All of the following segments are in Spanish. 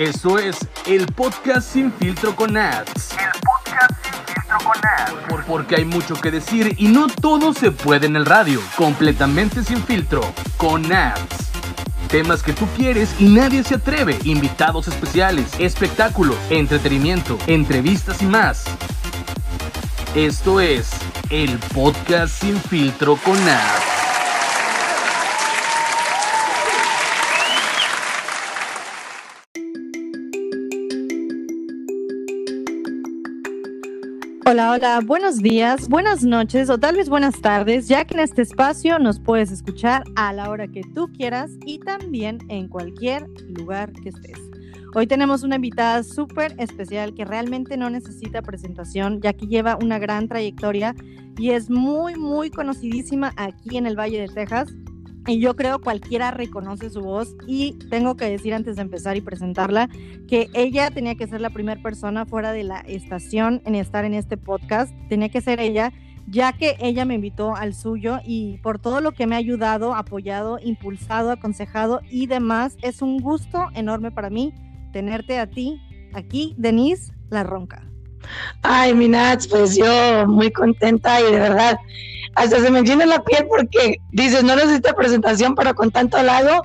Eso es el podcast sin filtro con ads. El podcast sin filtro con ads. Por- porque hay mucho que decir y no todo se puede en el radio. Completamente sin filtro con ads. Temas que tú quieres y nadie se atreve. Invitados especiales, espectáculos, entretenimiento, entrevistas y más. Esto es el podcast sin filtro con ads. Hola, hola, buenos días, buenas noches o tal vez buenas tardes, ya que en este espacio nos puedes escuchar a la hora que tú quieras y también en cualquier lugar que estés. Hoy tenemos una invitada súper especial que realmente no necesita presentación, ya que lleva una gran trayectoria y es muy, muy conocidísima aquí en el Valle de Texas. Y yo creo cualquiera reconoce su voz y tengo que decir antes de empezar y presentarla que ella tenía que ser la primera persona fuera de la estación en estar en este podcast, tenía que ser ella, ya que ella me invitó al suyo y por todo lo que me ha ayudado, apoyado, impulsado, aconsejado y demás, es un gusto enorme para mí tenerte a ti aquí, Denise La Ronca. Ay, mi Nats, pues yo muy contenta y de verdad, hasta se me llena la piel porque dices, no necesita presentación, pero con tanto halago,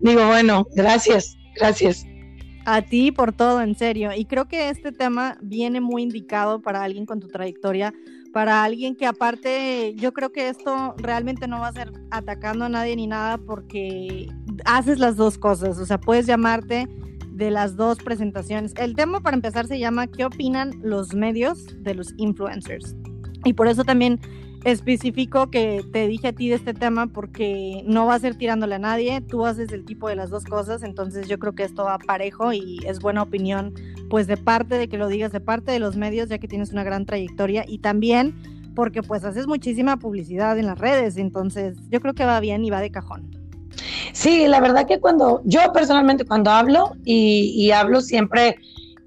digo, bueno, gracias, gracias. A ti por todo, en serio. Y creo que este tema viene muy indicado para alguien con tu trayectoria, para alguien que aparte, yo creo que esto realmente no va a ser atacando a nadie ni nada porque haces las dos cosas, o sea, puedes llamarte de las dos presentaciones. El tema para empezar se llama ¿Qué opinan los medios de los influencers? Y por eso también especifico que te dije a ti de este tema porque no va a ser tirándole a nadie, tú haces el tipo de las dos cosas, entonces yo creo que esto va parejo y es buena opinión, pues de parte de que lo digas, de parte de los medios, ya que tienes una gran trayectoria y también porque pues haces muchísima publicidad en las redes, entonces yo creo que va bien y va de cajón. Sí, la verdad que cuando, yo personalmente cuando hablo y, y hablo siempre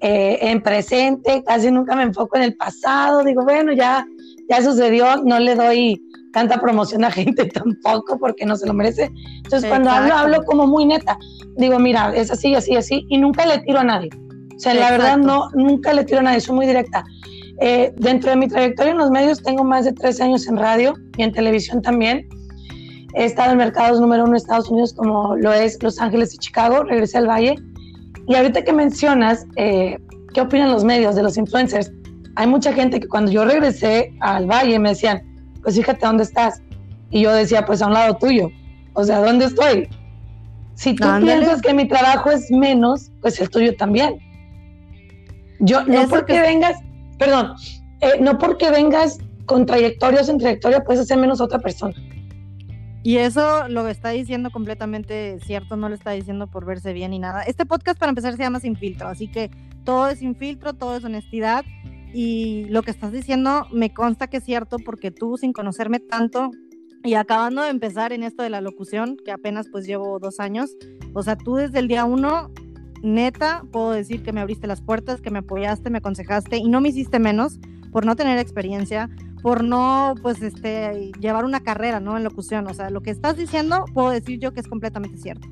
eh, en presente, casi nunca me enfoco en el pasado, digo, bueno, ya, ya sucedió, no le doy tanta promoción a gente tampoco porque no se lo merece. Entonces cuando hablo, Exacto. hablo como muy neta, digo, mira, es así, así, así, y nunca le tiro a nadie. O sea, la verdad Exacto. no, nunca le tiro a nadie, soy muy directa. Eh, dentro de mi trayectoria en los medios tengo más de 13 años en radio y en televisión también. He estado en mercados número uno de Estados Unidos como lo es Los Ángeles y Chicago, regresé al Valle. Y ahorita que mencionas, eh, ¿qué opinan los medios de los influencers? Hay mucha gente que cuando yo regresé al Valle me decían, pues fíjate dónde estás. Y yo decía, pues a un lado tuyo. O sea, ¿dónde estoy? Si tú Ándale. piensas que mi trabajo es menos, pues el tuyo también. Yo, no Eso porque que- vengas, perdón, eh, no porque vengas con trayectoria o sin trayectoria, puedes hacer menos a otra persona. Y eso lo está diciendo completamente cierto, no lo está diciendo por verse bien ni nada. Este podcast para empezar se llama Sin Filtro, así que todo es sin filtro, todo es honestidad y lo que estás diciendo me consta que es cierto porque tú sin conocerme tanto y acabando de empezar en esto de la locución, que apenas pues llevo dos años, o sea, tú desde el día uno, neta, puedo decir que me abriste las puertas, que me apoyaste, me aconsejaste y no me hiciste menos por no tener experiencia, por no, pues, este, llevar una carrera, ¿no? En locución. O sea, lo que estás diciendo, puedo decir yo que es completamente cierto.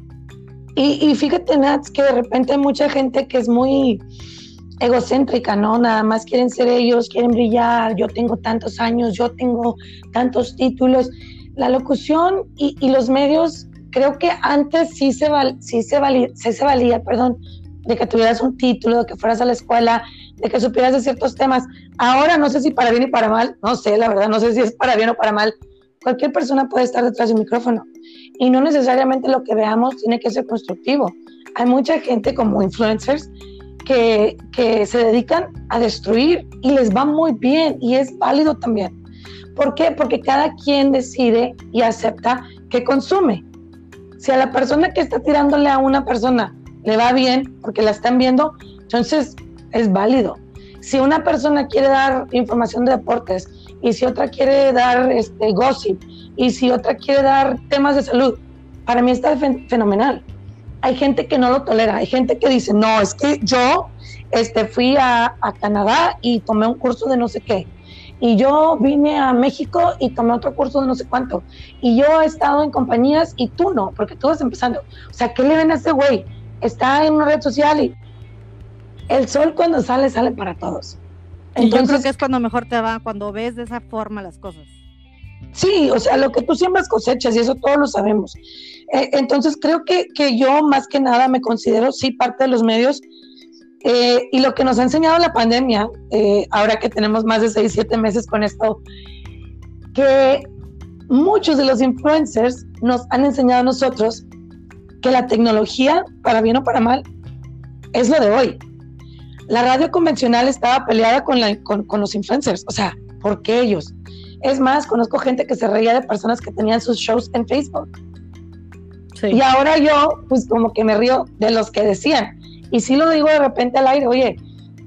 Y, y fíjate, Nats, que de repente hay mucha gente que es muy egocéntrica, ¿no? Nada más quieren ser ellos, quieren brillar, yo tengo tantos años, yo tengo tantos títulos. La locución y, y los medios, creo que antes sí se, val, sí se, valía, sí se valía, perdón, de que tuvieras un título, de que fueras a la escuela, de que supieras de ciertos temas. Ahora no sé si para bien y para mal, no sé, la verdad, no sé si es para bien o para mal. Cualquier persona puede estar detrás de un micrófono y no necesariamente lo que veamos tiene que ser constructivo. Hay mucha gente como influencers que, se dedican a destruir y les va muy bien y es válido también. ¿Por qué? Porque cada quien decide y acepta que consume. Si a la persona que está tirándole a una persona le va bien porque la están viendo, entonces es válido. Si una persona quiere dar información de deportes y si otra quiere dar este, gossip y si otra quiere dar temas de salud, para mí está fen- fenomenal. Hay gente que no lo tolera, hay gente que dice, no, es que yo este, fui a, a Canadá y tomé un curso de no sé qué. Y yo vine a México y tomé otro curso de no sé cuánto. Y yo he estado en compañías y tú no, porque tú vas empezando. O sea, ¿qué le ven a ese güey? Está en una red social y el sol cuando sale, sale para todos. Entonces, yo creo que es cuando mejor te va, cuando ves de esa forma las cosas. Sí, o sea, lo que tú siembras cosechas y eso todos lo sabemos. Eh, entonces creo que, que, yo más que nada me considero sí parte de los medios eh, y lo que nos ha enseñado la pandemia, eh, ahora que tenemos más de 6, 7 meses con esto, que muchos de los influencers nos han enseñado a nosotros que la tecnología, para bien o para mal, es lo de hoy. La radio convencional estaba peleada con, la, con, con los influencers, o sea, ¿por qué ellos? Es más, conozco gente que se reía de personas que tenían sus shows en Facebook. Y ahora yo, pues como que me río de los que decían. Y sí lo digo de repente al aire, oye,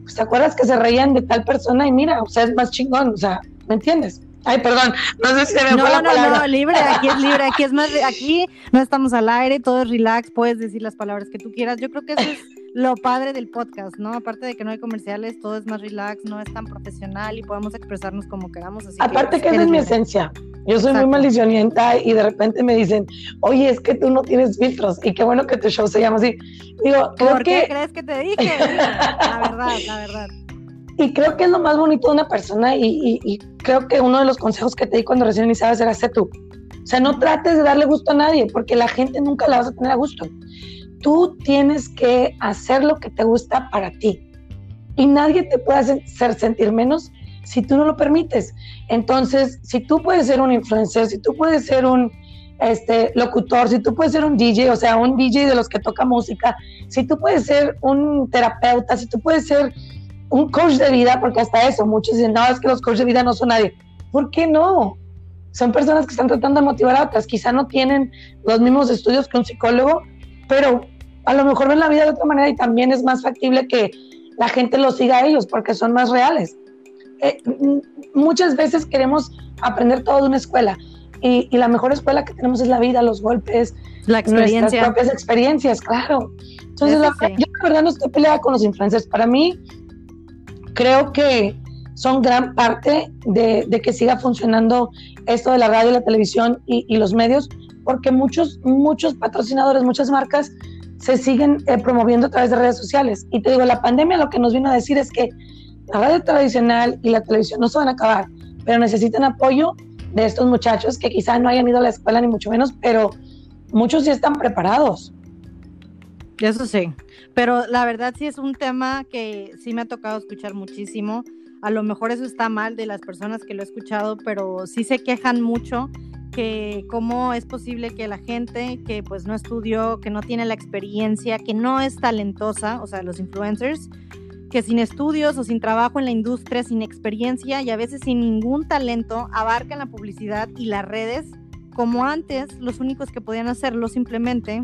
pues, ¿te acuerdas que se reían de tal persona? Y mira, o sea, es más chingón, o sea, ¿me entiendes? Ay, perdón, no sé si se me no, fue la no, palabra. No, libre, aquí es libre, aquí es más, aquí no estamos al aire, todo es relax, puedes decir las palabras que tú quieras. Yo creo que eso es lo padre del podcast, ¿no? Aparte de que no hay comerciales, todo es más relax, no es tan profesional y podemos expresarnos como queramos. Así Aparte que, que esa es mi esencia. Yo soy Exacto. muy maldicionista y de repente me dicen, oye, es que tú no tienes filtros y qué bueno que tu show se llama así. Digo, creo ¿Por qué crees que te dije? La verdad, la verdad. y creo que es lo más bonito de una persona y, y- y creo que uno de los consejos que te di cuando recién iniciabas era sé tú. O sea, no trates de darle gusto a nadie porque la gente nunca la vas a tener a gusto. Tú tienes que hacer lo que te gusta para ti y nadie te puede hacer sentir menos si tú no lo permites. Entonces, si tú puedes ser un influencer, si tú puedes ser un este, locutor, si tú puedes ser un DJ, o sea, un DJ de los que toca música, si tú puedes ser un terapeuta, si tú puedes ser un coach de vida, porque hasta eso, muchos dicen, no, es que los coaches de vida no son nadie. ¿Por qué no? Son personas que están tratando de motivar a otras, quizá no tienen los mismos estudios que un psicólogo, pero a lo mejor ven la vida de otra manera y también es más factible que la gente los siga a ellos porque son más reales. Eh, muchas veces queremos aprender todo de una escuela y, y, la mejor escuela que tenemos es la vida, los golpes, la experiencia. nuestras propias experiencias, claro. Entonces, la, sí. yo la verdad no estoy peleada con los influencers. Para mí, creo que son gran parte de, de, que siga funcionando esto de la radio, la televisión y, y, los medios, porque muchos, muchos patrocinadores, muchas marcas se siguen eh, promoviendo a través de redes sociales. Y te digo, la pandemia lo que nos vino a decir es que la radio tradicional y la televisión no se van a acabar, pero necesitan apoyo de estos muchachos que quizá no hayan ido a la escuela ni mucho menos, pero muchos ya están preparados. Eso sí, pero la verdad sí es un tema que sí me ha tocado escuchar muchísimo. A lo mejor eso está mal de las personas que lo he escuchado, pero sí se quejan mucho que cómo es posible que la gente que pues no estudió, que no tiene la experiencia, que no es talentosa, o sea, los influencers, que sin estudios o sin trabajo en la industria, sin experiencia y a veces sin ningún talento, abarcan la publicidad y las redes como antes los únicos que podían hacerlo simplemente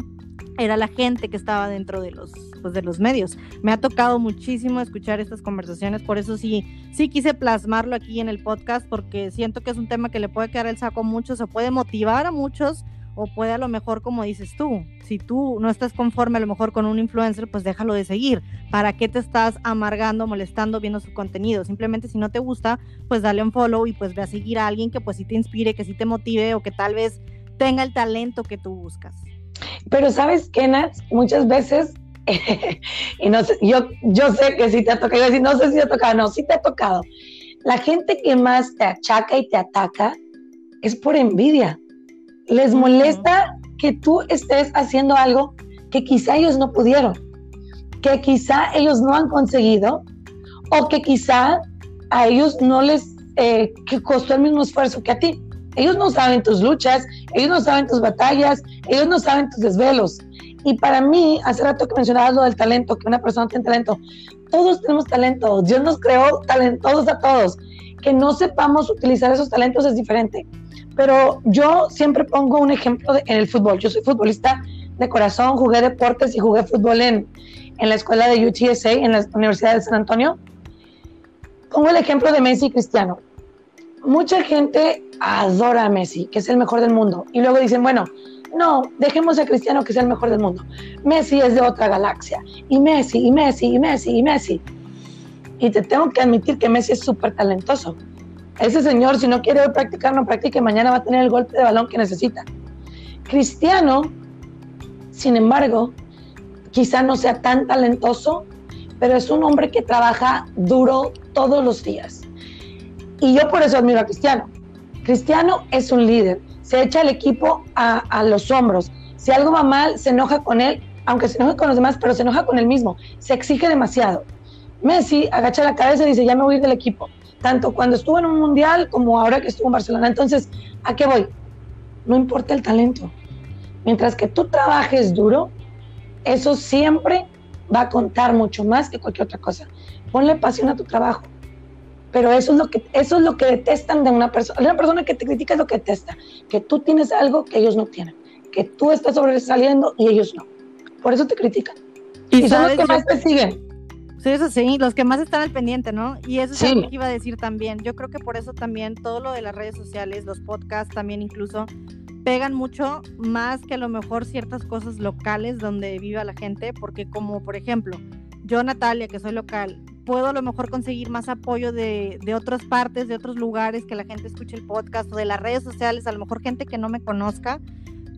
era la gente que estaba dentro de los, pues, de los medios. Me ha tocado muchísimo escuchar estas conversaciones, por eso sí, sí quise plasmarlo aquí en el podcast, porque siento que es un tema que le puede quedar el saco a muchos, o puede motivar a muchos, o puede a lo mejor, como dices tú, si tú no estás conforme a lo mejor con un influencer, pues déjalo de seguir. ¿Para qué te estás amargando, molestando, viendo su contenido? Simplemente si no te gusta, pues dale un follow y pues ve a seguir a alguien que pues sí te inspire, que sí te motive o que tal vez tenga el talento que tú buscas. Pero sabes qué, Nats, muchas veces, y no sé, yo, yo sé que sí te ha tocado, decir, no sé si te ha tocado, no, sí te ha tocado. La gente que más te achaca y te ataca es por envidia. Les molesta que tú estés haciendo algo que quizá ellos no pudieron, que quizá ellos no han conseguido, o que quizá a ellos no les eh, que costó el mismo esfuerzo que a ti. Ellos no saben tus luchas, ellos no saben tus batallas, ellos no saben tus desvelos. Y para mí, hace rato que mencionabas lo del talento, que una persona tiene talento, todos tenemos talento, Dios nos creó talentosos a todos. Que no sepamos utilizar esos talentos es diferente. Pero yo siempre pongo un ejemplo en el fútbol. Yo soy futbolista de corazón, jugué deportes y jugué fútbol en, en la escuela de UTSA, en la Universidad de San Antonio. Pongo el ejemplo de Messi y Cristiano mucha gente adora a Messi, que es el mejor del mundo, y luego dicen, bueno, no, dejemos a Cristiano que sea el mejor del mundo. Messi es de otra galaxia, y Messi, y Messi, y Messi, y Messi. Y te tengo que admitir que Messi es súper talentoso. Ese señor, si no quiere practicar, no practique, mañana va a tener el golpe de balón que necesita. Cristiano, sin embargo, quizá no sea tan talentoso, pero es un hombre que trabaja duro todos los días. Y yo por eso admiro a Cristiano. Cristiano es un líder, se echa el equipo a, a los hombros. Si algo va mal, se enoja con él, aunque se enoje con los demás, pero se enoja con él mismo. Se exige demasiado. Messi agacha la cabeza y dice, ya me voy del equipo. Tanto cuando estuvo en un mundial como ahora que estuvo en Barcelona. Entonces, ¿a qué voy? No importa el talento. Mientras que tú trabajes duro, eso siempre va a contar mucho más que cualquier otra cosa. Ponle pasión a tu trabajo. Pero eso es lo que, eso es lo que detestan de una persona. Una persona que te critica es lo que detesta. Que tú tienes algo que ellos no tienen. Que tú estás sobresaliendo y ellos no. Por eso te critican. Y, son los que yo- más te siguen. Sí, eso sí, los que más están al pendiente, ¿no? Y eso es Sí. algo que iba a decir también. Yo creo que por eso también todo lo de las redes sociales, los podcasts también incluso, pegan mucho más que a lo mejor ciertas cosas locales donde viva la gente, porque como por ejemplo, yo Natalia, que soy local, puedo a lo mejor conseguir más apoyo de, de otras partes, de otros lugares, que la gente escuche el podcast o de las redes sociales, a lo mejor gente que no me conozca,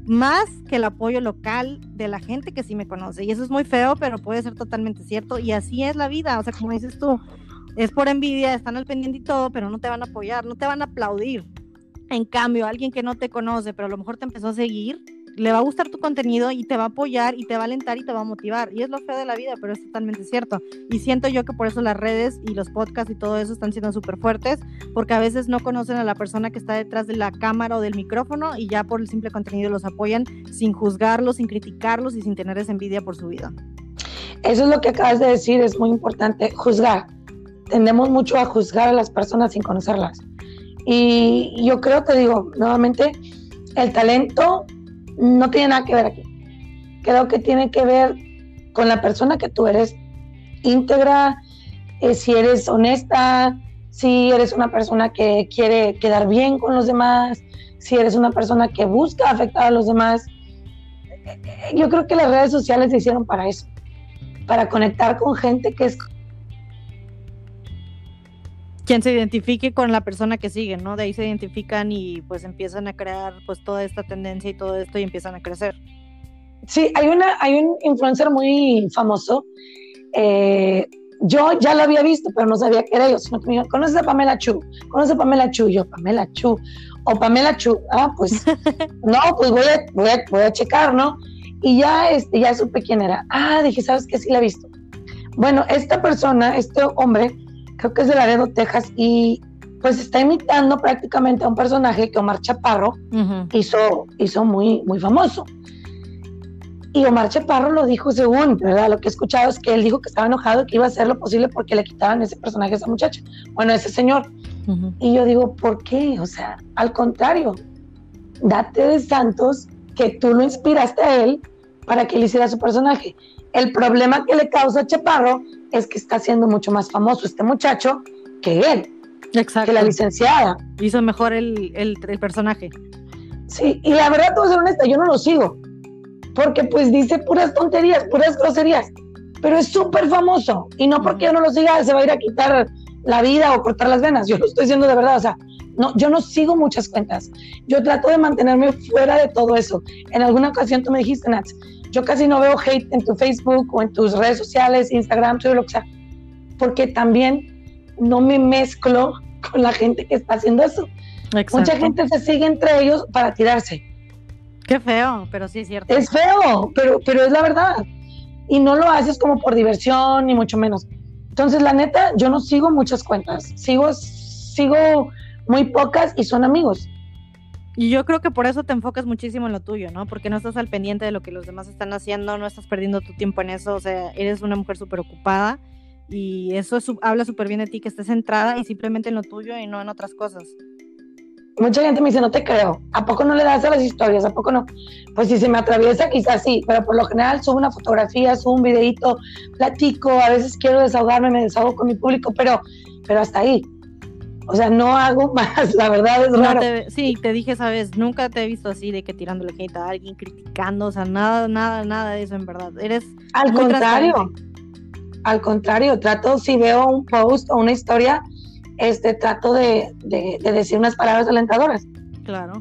más que el apoyo local de la gente que sí me conoce. Y eso es muy feo, pero puede ser totalmente cierto. Y así es la vida. O sea, como dices tú, es por envidia, están al pendiente y todo, pero no te van a apoyar, no te van a aplaudir. En cambio, alguien que no te conoce, pero a lo mejor te empezó a seguir, le va a gustar tu contenido y te va a apoyar y te va a alentar y te va a motivar. Y es lo feo de la vida, pero es totalmente cierto. Y siento yo que por eso las redes y los podcasts y todo eso están siendo súper fuertes, porque a veces no conocen a la persona que está detrás de la cámara o del micrófono y ya por el simple contenido los apoyan sin juzgarlos, sin criticarlos y sin tener esa envidia por su vida. Eso es lo que acabas de decir, es muy importante, juzgar. Tendemos mucho a juzgar a las personas sin conocerlas. Y yo creo, te digo, nuevamente, el talento no tiene nada que ver aquí. Creo que tiene que ver con la persona que tú eres, íntegra, eh, si eres honesta, si eres una persona que quiere quedar bien con los demás, si eres una persona que busca afectar a los demás. Eh, eh, Yo creo que las redes sociales se hicieron para eso para conectar con gente que es Quien se identifique con la persona que sigue, ¿no? De ahí se identifican y pues empiezan a crear pues toda esta tendencia y todo esto y empiezan a crecer. sí hay una hay un influencer muy famoso eh, yo ya lo había visto pero no sabía que era yo sino que me dijo conoces a Pamela Chu conoces a Pamela Chu yo Pamela Chu o Pamela Chu ah pues no pues voy a, voy a voy a checar no y ya este ya supe quién era. Ah dije sabes que sí la he visto. Bueno esta persona este hombre creo que es de Laredo Texas y pues está imitando prácticamente a un personaje que Omar Chaparro hizo, hizo muy, muy famoso. Y Omar Chaparro lo dijo según, ¿verdad? Lo que he escuchado es que él dijo que estaba enojado y que iba a hacer lo posible porque le quitaban ese personaje a esa muchacha. Bueno, a ese señor. Y yo digo, ¿por qué? O sea, al contrario, date de santos que tú lo inspiraste a él para que él hiciera su personaje. El problema que le causa a Chaparro es que está siendo mucho más famoso este muchacho que él, Exacto. que la licenciada. Hizo mejor el, el, el personaje. Sí, y la verdad, te voy a ser honesta, yo no lo sigo. Porque pues dice puras tonterías, puras groserías. Pero es súper famoso. Y no porque yo no lo siga, se va a ir a quitar la vida o cortar las venas. Yo lo estoy diciendo de verdad. O sea, no, yo no sigo muchas cuentas. Yo trato de mantenerme fuera de todo eso. En alguna ocasión tú me dijiste, Nats, yo casi no veo hate en tu Facebook o en tus redes sociales, Instagram, todo lo que sea. Porque también no me mezclo con la gente que está haciendo eso. Exacto. Mucha gente se sigue entre ellos para tirarse. Qué feo, pero sí es cierto. Es feo, pero, pero es la verdad. Y no lo haces como por diversión, ni mucho menos. Entonces, la neta, yo no sigo muchas cuentas. Sigo, sigo muy pocas y son amigos. Y yo creo que por eso te enfocas muchísimo en lo tuyo, ¿no? Porque no estás al pendiente de lo que los demás están haciendo, no estás perdiendo tu tiempo en eso, o sea, eres una mujer súper ocupada y eso habla súper bien de ti, que estés centrada y simplemente en lo tuyo y no en otras cosas. Mucha gente me dice, no te creo. ¿A poco no le das a las historias? ¿A poco no? Pues si se me atraviesa, quizás sí, pero por lo general subo una fotografía, subo un videito, platico, a veces quiero desahogarme, me desahogo con mi público, pero, pero hasta ahí. O sea, no hago más, la verdad es No raro. te- sí, te dije, sabes, nunca te he visto así de que tirándole hate a alguien, criticando, o sea, nada, nada, nada de eso en verdad. Eres Al contrario, al contrario, trato, si veo un post o una historia, este, trato de, de- de decir unas palabras alentadoras. Claro.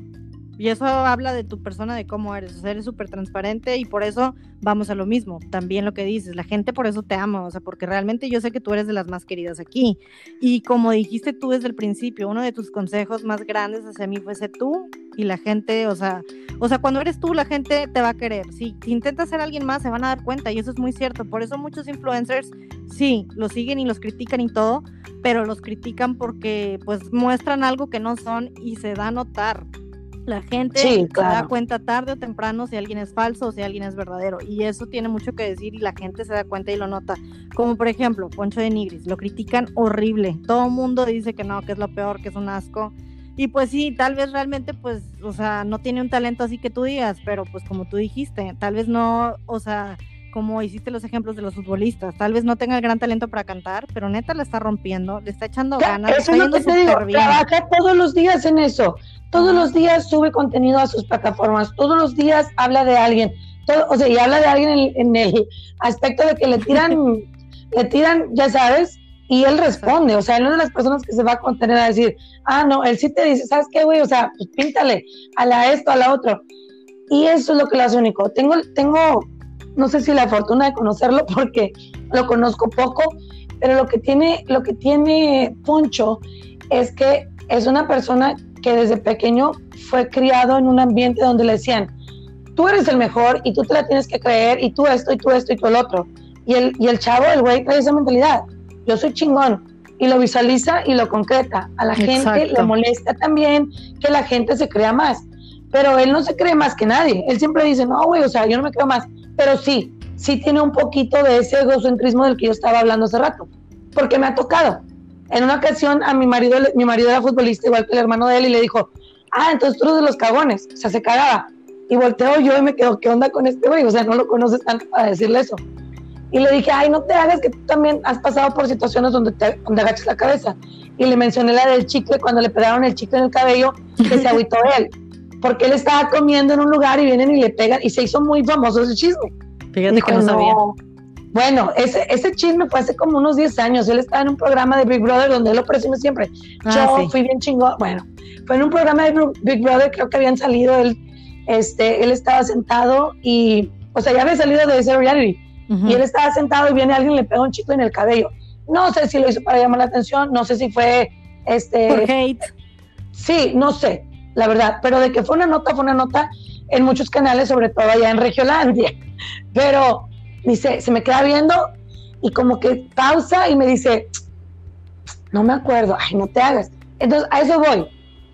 Y eso habla de tu persona, de cómo eres. O eres súper transparente y por eso vamos a lo mismo. También lo que dices, la gente por eso te ama, o sea, porque realmente yo sé que tú eres de las más queridas aquí. Y como dijiste tú desde el principio, uno de tus consejos más grandes hacia mí fue ser tú y la gente, o sea, o sea, cuando eres tú, la gente te va a querer. Si intentas ser alguien más, se van a dar cuenta y eso es muy cierto. Por eso muchos influencers, sí, los siguen y los critican y todo, pero los critican porque pues muestran algo que no son y se da a notar. La gente Sí, se da cuenta tarde o temprano si alguien es falso o si alguien es verdadero. Y eso tiene mucho que decir y la gente se da cuenta y lo nota. Como por ejemplo, Poncho de Nigris, lo critican horrible. Todo el mundo dice que no, que es lo peor, que es un asco. Y pues sí, tal vez realmente, pues, o sea, no tiene un talento así que tú digas, pero pues como tú dijiste, tal vez no, o sea, como hiciste los ejemplos de los futbolistas, tal vez no tenga el gran talento para cantar, pero neta la está rompiendo, le está echando ganas, le Eso está es lo yendo que te digo, súper bien. trabaja todos los días en eso. Todos los días sube contenido a sus plataformas, todos los días habla de alguien, todo, o sea, y habla de alguien en, en el aspecto de que le tiran, le tiran, ya sabes, y él responde, o sea, él no es de las personas que se va a contener a decir, ah, no, él sí te dice, ¿sabes qué, güey? O sea, pues píntale a la esto, a la otro. Y eso es lo que lo hace único. Tengo, tengo, no sé si la fortuna de conocerlo porque lo conozco poco, pero lo que tiene, lo que tiene Poncho es que es una persona que desde pequeño fue criado en un ambiente donde le decían, tú eres el mejor y tú te la tienes que creer y tú esto y tú esto y tú el otro. Y el, y el chavo, el güey, trae esa mentalidad. Yo soy chingón. Y lo visualiza y lo concreta. A la gente le molesta también que la gente se crea más. Pero él no se cree más que nadie. Él siempre dice, no, güey, o sea, yo no me creo más. Pero sí, sí tiene un poquito de ese egocentrismo del que yo estaba hablando hace rato. Porque me ha tocado. En una ocasión a mi marido, mi marido era futbolista igual que el hermano de él y le dijo, ah, entonces tú eres de los cagones. O sea, se cagaba. Y volteo yo y me quedo, ¿qué onda con este güey? O sea, no lo conoces tanto para decirle eso. Y le dije, ay, no te hagas que tú también has pasado por situaciones donde te donde agachas la cabeza. Y le mencioné la del chicle, cuando le pegaron el chicle en el cabello, que se agüitó él. Porque él estaba comiendo en un lugar y vienen y le pegan, y se hizo muy famoso ese chisme. Fíjate Dijo, que no sabía. "No". Bueno, ese, ese chisme fue hace como unos 10 años. Él estaba en un programa de Big Brother donde él lo presume siempre. Ah, Yo sí. fui bien chingón. Bueno, fue en un programa de Big Brother, creo que habían salido, él, este, él estaba sentado y, o sea, ya había salido de ese reality. Y él estaba sentado y viene alguien y le pega un chicle en el cabello. No sé si lo hizo para llamar la atención, no sé si fue, este, Por hate. Sí, no sé, la verdad, pero de que fue una nota, fue una nota en muchos canales, sobre todo allá en Regiolandia. Pero dice, se me queda viendo y como que pausa y me dice, no me acuerdo, ay, no te hagas. Entonces, a eso voy.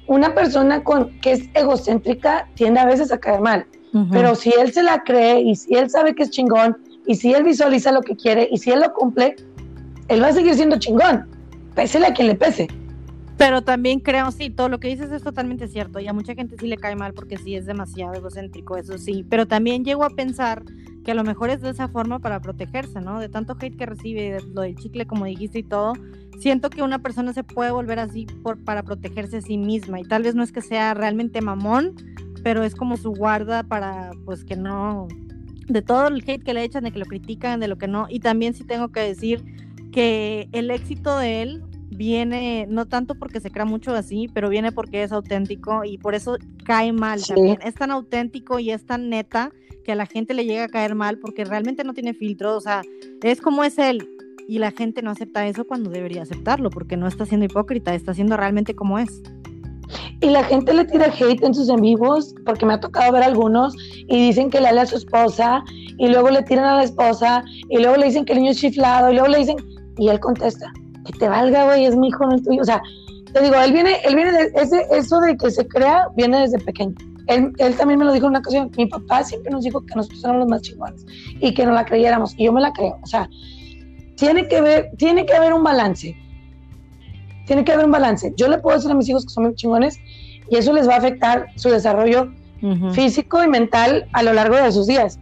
Una persona con, que es egocéntrica tiende a veces a caer mal, pero si él se la cree y si él sabe que es chingón y si él visualiza lo que quiere y si él lo cumple, él va a seguir siendo chingón, pésele a quien le pese. Pero también creo, sí, todo lo que dices es totalmente cierto. Y a mucha gente sí le cae mal porque sí es demasiado egocéntrico, eso sí. Pero también llego a pensar que a lo mejor es de esa forma para protegerse, ¿no? De tanto hate que recibe, de lo del chicle, como dijiste y todo. Siento que una persona se puede volver así por, para protegerse a sí misma. Y tal vez no es que sea realmente mamón, pero es como su guarda para, pues, que no. De todo el hate que le echan, de que lo critican, de lo que no. Y también sí tengo que decir que el éxito de él viene no tanto porque se crea mucho así, pero viene porque es auténtico y por eso cae mal Sí. también. Es tan auténtico y es tan neta que a la gente le llega a caer mal porque realmente no tiene filtro, o sea, es como es él y la gente no acepta eso cuando debería aceptarlo porque no está siendo hipócrita, está siendo realmente como es. Y la gente le tira hate en sus en vivos, porque me ha tocado ver algunos, y dicen que le habla a su esposa, y luego le tiran a la esposa, y luego le dicen que el niño es chiflado, y luego le dicen, y él contesta, que te valga, güey, es mi hijo, no es tuyo. O sea, te digo, él viene, él viene de eso de que se crea, viene desde pequeño. Él, él también me lo dijo en una ocasión, mi papá siempre nos dijo que nosotros éramos los más chingones y que no la creyéramos, y yo me la creo. O sea, tiene que ver, tiene que haber un balance. Tiene que haber un balance. Yo le puedo decir a mis hijos que son muy chingones y eso les va a afectar su desarrollo físico y mental a lo largo de sus días.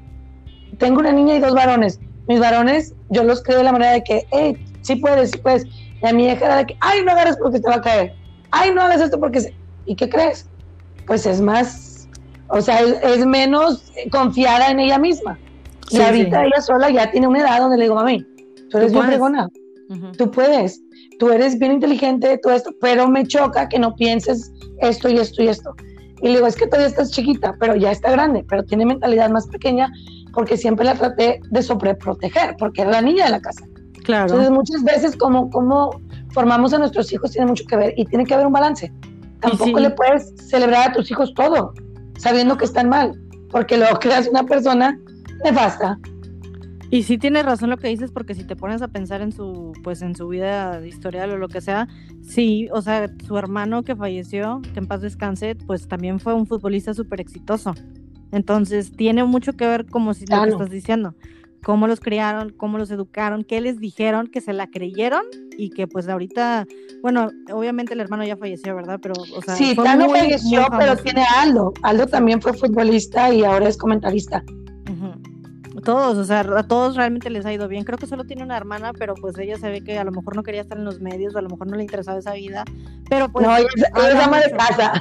Tengo una niña y dos varones. Mis varones, yo los creo de la manera de que, hey, sí puedes, sí puedes. Y a mi hija era de que, ay, no agarres porque te va a caer. Ay, no hagas esto porque se... ¿Y qué crees? Pues es más, o sea, es, es menos confiada en ella misma. Sí, y ahorita sí. ella sola ya tiene una edad donde le digo, mami, tú eres bien fregona, Ujú. tú puedes, tú eres bien inteligente, todo esto, pero me choca que no pienses esto y esto y esto. Y le digo, es que todavía estás chiquita, pero ya está grande, pero tiene mentalidad más pequeña porque siempre la traté de sobreproteger, porque era la niña de la casa. Claro. Entonces muchas veces como, como formamos a nuestros hijos tiene mucho que ver y tiene que haber un balance. Tampoco sí. le puedes celebrar a tus hijos todo, sabiendo que están mal, porque luego creas una persona nefasta. Y sí tienes razón lo que dices, porque si te pones a pensar en su, pues en su vida historial o lo que sea, sí, o sea, su hermano que falleció, que en paz descanse, pues también fue un futbolista súper exitoso. Entonces, tiene mucho que ver como si lo que estás diciendo. Cómo los criaron, cómo los educaron, qué les dijeron, que se la creyeron y que pues ahorita, bueno, obviamente el hermano ya falleció, ¿verdad? Pero, o sea, Sí, Tano falleció, pero tiene Aldo. Aldo también fue futbolista y ahora es comentarista. Todos, o sea, a todos realmente les ha ido bien. Creo que solo tiene una hermana, pero pues ella se ve que a lo mejor no quería estar en los medios, o a lo mejor no le interesaba esa vida. Pero pues no, ella es, ama de casa.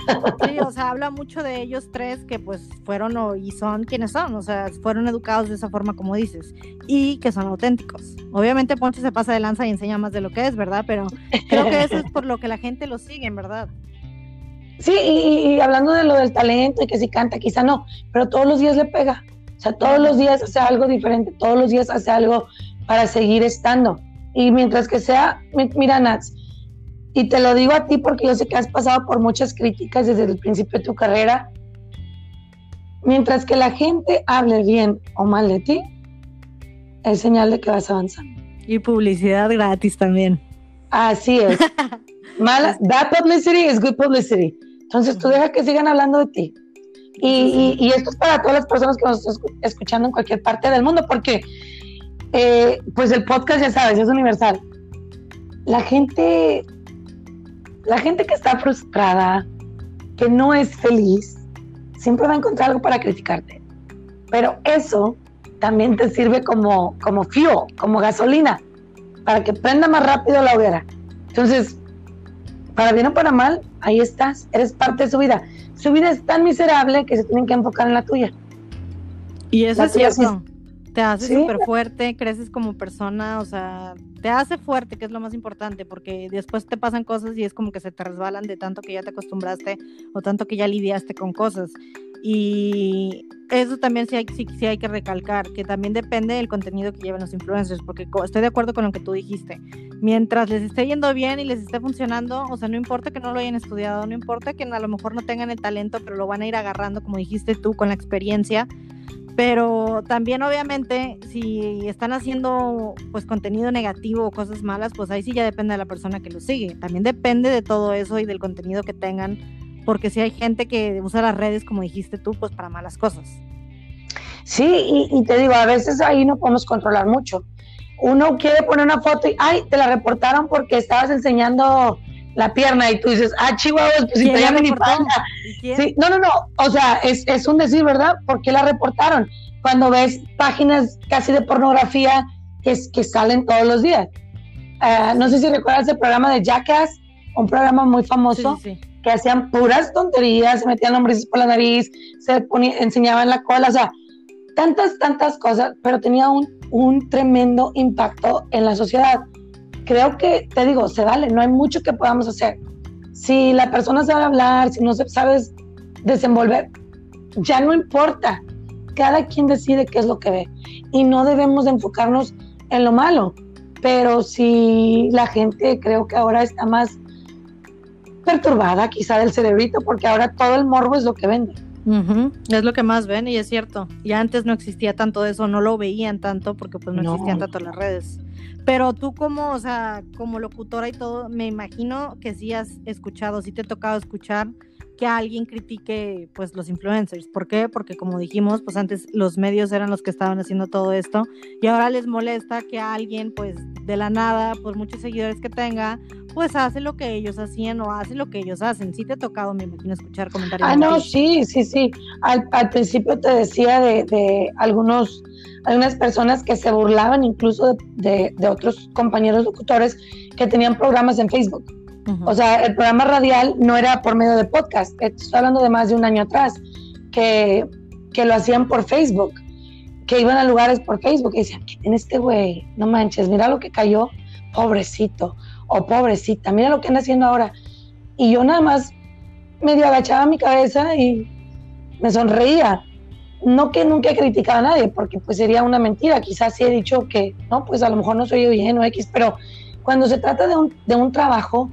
Sí, o sea, habla mucho de ellos tres que pues fueron o- y son quienes son, o sea, fueron educados de esa forma como dices y que son auténticos. Obviamente Poncho se pasa de lanza y enseña más de lo que es, ¿verdad? Pero creo que eso es por lo que la gente lo sigue, en verdad. Sí, y, y hablando de lo del talento y que si canta, quizá no, pero todos los días le pega. O sea, todos los días hace algo diferente, todos los días hace algo para seguir estando. Y mientras que sea, mi- mira, Nats, y te lo digo a ti porque yo sé que has pasado por muchas críticas desde el principio de tu carrera, mientras que la gente hable bien o mal de ti, es señal de que vas avanzando. Y publicidad gratis también. Así es. Mala, bad publicity is good publicity. Entonces tú deja que sigan hablando de ti. Y, y- y esto es para todas las personas que nos están escu- escuchando en cualquier parte del mundo, porque eh, pues el podcast, ya sabes, es universal. La gente, la gente que está frustrada, que no es feliz, siempre va a encontrar algo para criticarte. Pero eso también te sirve como, como fuel, como gasolina, para que prenda más rápido la hoguera. Entonces, para bien o para mal, ahí estás, eres parte de su vida. Su vida es tan miserable que se tienen que enfocar en la tuya. Y eso La es cierto. Te hace Sí. súper fuerte, creces como persona, o sea, te hace fuerte, que es lo más importante, porque después te pasan cosas y es como que se te resbalan de tanto que ya te acostumbraste o tanto que ya lidiaste con cosas. Y eso también sí hay, sí, sí hay que recalcar, que también depende del contenido que lleven los influencers, porque estoy de acuerdo con lo que tú dijiste. Mientras les esté yendo bien y les esté funcionando, o sea, no importa que no lo hayan estudiado, no importa que a lo mejor no tengan el talento, pero lo van a ir agarrando, como dijiste tú, con la experiencia. Pero también obviamente si están haciendo pues contenido negativo o cosas malas, pues ahí sí ya depende de la persona que lo sigue. También depende de todo eso y del contenido que tengan, porque si hay gente que usa las redes, como dijiste tú, pues para malas cosas. Sí, y, y te digo, a veces ahí no podemos controlar mucho. Uno quiere poner una foto y, ay, te la reportaron porque estabas enseñando la pierna y tú dices, ah, chihuahua, pues si. ¿Y quién? Sí, no, no, no, o sea, es, es un decir, ¿verdad? ¿Por qué la reportaron? Cuando ves páginas casi de pornografía que, es- que salen todos los días. Ah, no sé si recuerdas el programa de Jackass, un programa muy famoso sí, sí. que hacían puras tonterías, se metían hombres por la nariz, se ponía, enseñaban la cola, o sea, tantas, tantas cosas, pero tenía un, un tremendo impacto en la sociedad. Creo que, te digo, se vale, no hay mucho que podamos hacer. Si la persona sabe hablar, si no sabes desenvolver, ya no importa. Cada quien decide qué es lo que ve y no debemos de enfocarnos en lo malo. Pero si la gente creo que ahora está más perturbada quizá del cerebrito porque ahora todo el morbo es lo que vende. Es lo que más ven y es cierto. Y antes no existía tanto eso, no lo veían tanto porque pues no, No. existían tanto las redes. Pero tú como, o sea, como locutora y todo, me imagino que sí has escuchado, sí te ha tocado escuchar que alguien critique pues los influencers. ¿Por qué? Porque como dijimos, pues antes los medios eran los que estaban haciendo todo esto y ahora les molesta que alguien pues de la nada, por muchos seguidores que tenga, pues hace lo que ellos hacían o hace lo que ellos hacen. Sí te ha tocado, me imagino, escuchar comentarios. Ah, no, sí, sí, sí. Al, al principio te decía de, de algunos, algunas personas que se burlaban incluso de, de- de otros compañeros locutores que tenían programas en Facebook. O sea, el programa radial no era por medio de podcast. Estoy hablando de más de un año atrás, que, que lo hacían por Facebook, que iban a lugares por Facebook y decían, ¿qué tiene este güey? No manches, mira lo que cayó, pobrecito o pobrecita, mira lo que anda haciendo ahora. Y yo nada más medio agachaba mi cabeza y me sonreía. No que nunca he criticado a nadie, porque pues sería una mentira. Quizás sí he dicho que, no, pues a lo mejor no soy bien o X, pero cuando se trata de un, de un trabajo,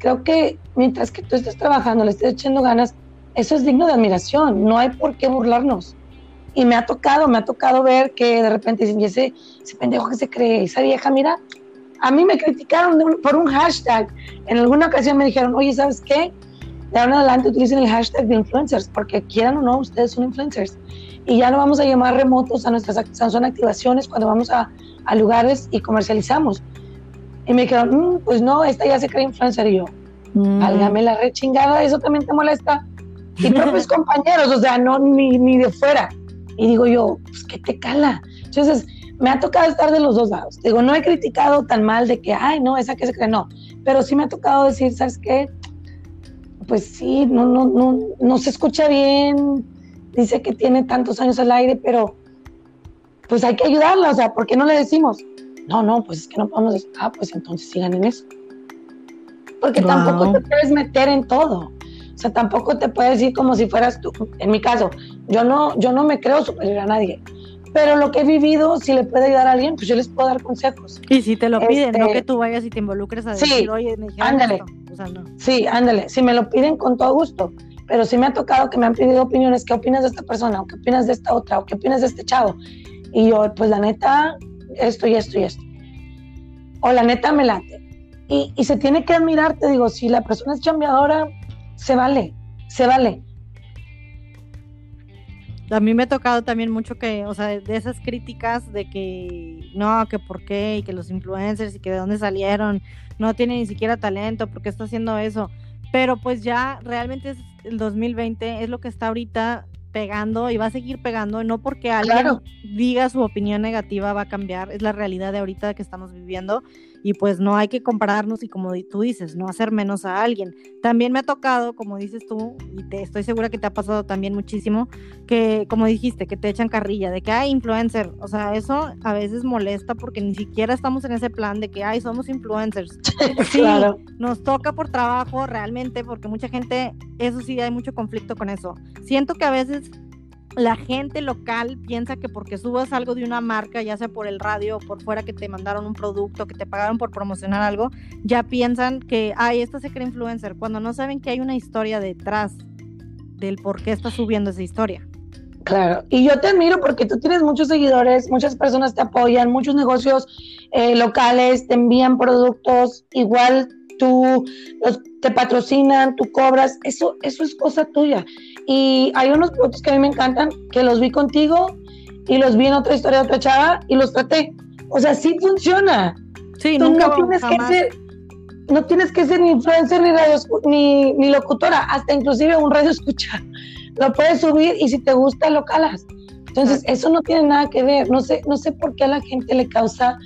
creo que mientras que tú estés trabajando, le estés echando ganas, eso es digno de admiración. No hay por qué burlarnos. Y me ha tocado, me ha tocado ver que de repente dicen, y ese, ese pendejo que se cree, esa vieja, mira, a mí me criticaron por un hashtag. En alguna ocasión me dijeron, oye, ¿sabes qué? De ahora en adelante utilicen el hashtag de influencers, porque quieran o no, ustedes son influencers. Y ya no vamos a llamar remotos a nuestras son activaciones cuando vamos a, a lugares y comercializamos. Y me dijeron, mm, pues no, esta ya se cree influencer. Y yo, mm. válgame la rechingada, eso también te molesta. Y propios compañeros, o sea, no ni, ni de fuera. Y digo yo, pues, ¿qué te cala? Entonces, me ha tocado estar de los dos lados. Digo, no he criticado tan mal de que, ay, no, esa que se cree, no. Pero sí me ha tocado decir, ¿sabes qué? Pues sí, no, no, no, no se escucha bien. Dice que tiene tantos años al aire, pero pues hay que ayudarla. O sea, ¿por qué no le decimos? No, no, pues es que no podemos decir, ah, pues entonces sigan en eso. Porque tampoco te puedes meter en todo. O sea, tampoco te puedes decir como si fueras tú. En mi caso, yo no, yo no me creo superior a nadie. Pero lo que he vivido, si le puede ayudar a alguien, pues yo les puedo dar consejos. Y si te lo piden, no este, que tú vayas y te involucres a decir, sí, oye, me ándale. O sea, no. Sí, ándale. Si me lo piden, con todo gusto. Pero si me ha tocado que me han pedido opiniones, ¿qué opinas de esta persona? ¿O qué opinas de esta otra? ¿O qué opinas de este chavo? Y yo, pues la neta, esto y esto y esto. O la neta me late. Y, y se tiene que admirar, te digo, si la persona es chambeadora, se vale, se vale. A mí me ha tocado también mucho que, o sea, de esas críticas de que no, que por qué, y que los influencers y que de dónde salieron, no tienen ni siquiera talento, ¿por qué está haciendo eso? Pero pues ya realmente es el 2020, es lo que está ahorita pegando y va a seguir pegando, no porque alguien diga su opinión negativa va a cambiar, es la realidad de ahorita que estamos viviendo y pues no hay que compararnos y como tú dices, no hacer menos a alguien. También me ha tocado, como dices tú, y te estoy segura que te ha pasado también muchísimo, que como dijiste, que te echan carrilla, de que hay influencer, o sea, eso a veces molesta porque ni siquiera estamos en ese plan de que, ay, somos influencers. Sí, claro. nos toca por trabajo realmente, porque mucha gente, eso sí, hay mucho conflicto con eso. Siento que a veces la gente local piensa que porque subas algo de una marca, ya sea por el radio o por fuera que te mandaron un producto, que te pagaron por promocionar algo, ya piensan que, ay, esta se cree influencer, cuando no saben que hay una historia detrás del por qué está subiendo esa historia. Claro, y yo te admiro porque tú tienes muchos seguidores, muchas personas te apoyan, muchos negocios eh, locales te envían productos, igual tú te patrocinan, tú cobras, eso, eso es cosa tuya. Y hay unos productos que a mí me encantan, que los vi contigo y los vi en otra historia de otra chava y los traté. O sea, sí funciona. Sí, nunca no tienes que ser, no tienes que ser ni influencer ni, radio, ni, ni locutora, hasta inclusive un radio escucha. Lo puedes subir y si te gusta lo calas. Entonces, eso no tiene nada que ver. No sé, no sé por qué a la gente le causa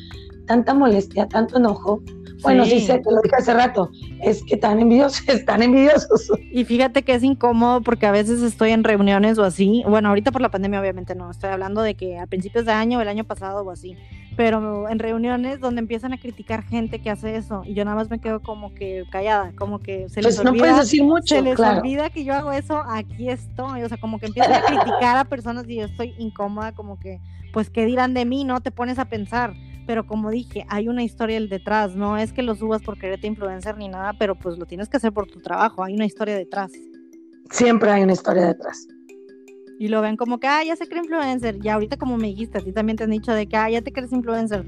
tanta molestia, tanto enojo bueno, sí. sé, te lo dije hace rato, es que están envidiosos, están envidiosos. Y fíjate que es incómodo porque a veces estoy en reuniones o así, bueno, ahorita por la pandemia obviamente no, estoy hablando de que a principios de año, el año pasado o así, pero en reuniones donde empiezan a criticar gente que hace eso y yo nada más me quedo como que callada, como que se les pues olvida, no decir mucho, se les olvida que yo hago eso, aquí estoy, o sea, como que empiezan a criticar a personas y yo estoy incómoda, como que, pues, ¿qué dirán de mí? No te pones a pensar pero como dije, hay una historia detrás, no es que lo subas por quererte influencer ni nada, pero pues lo tienes que hacer por tu trabajo, hay una historia detrás. Siempre hay una historia detrás. Y lo ven como que, ah, ya se cree influencer, y ahorita como me dijiste, a ti también te han dicho de que, ah, ya te crees influencer.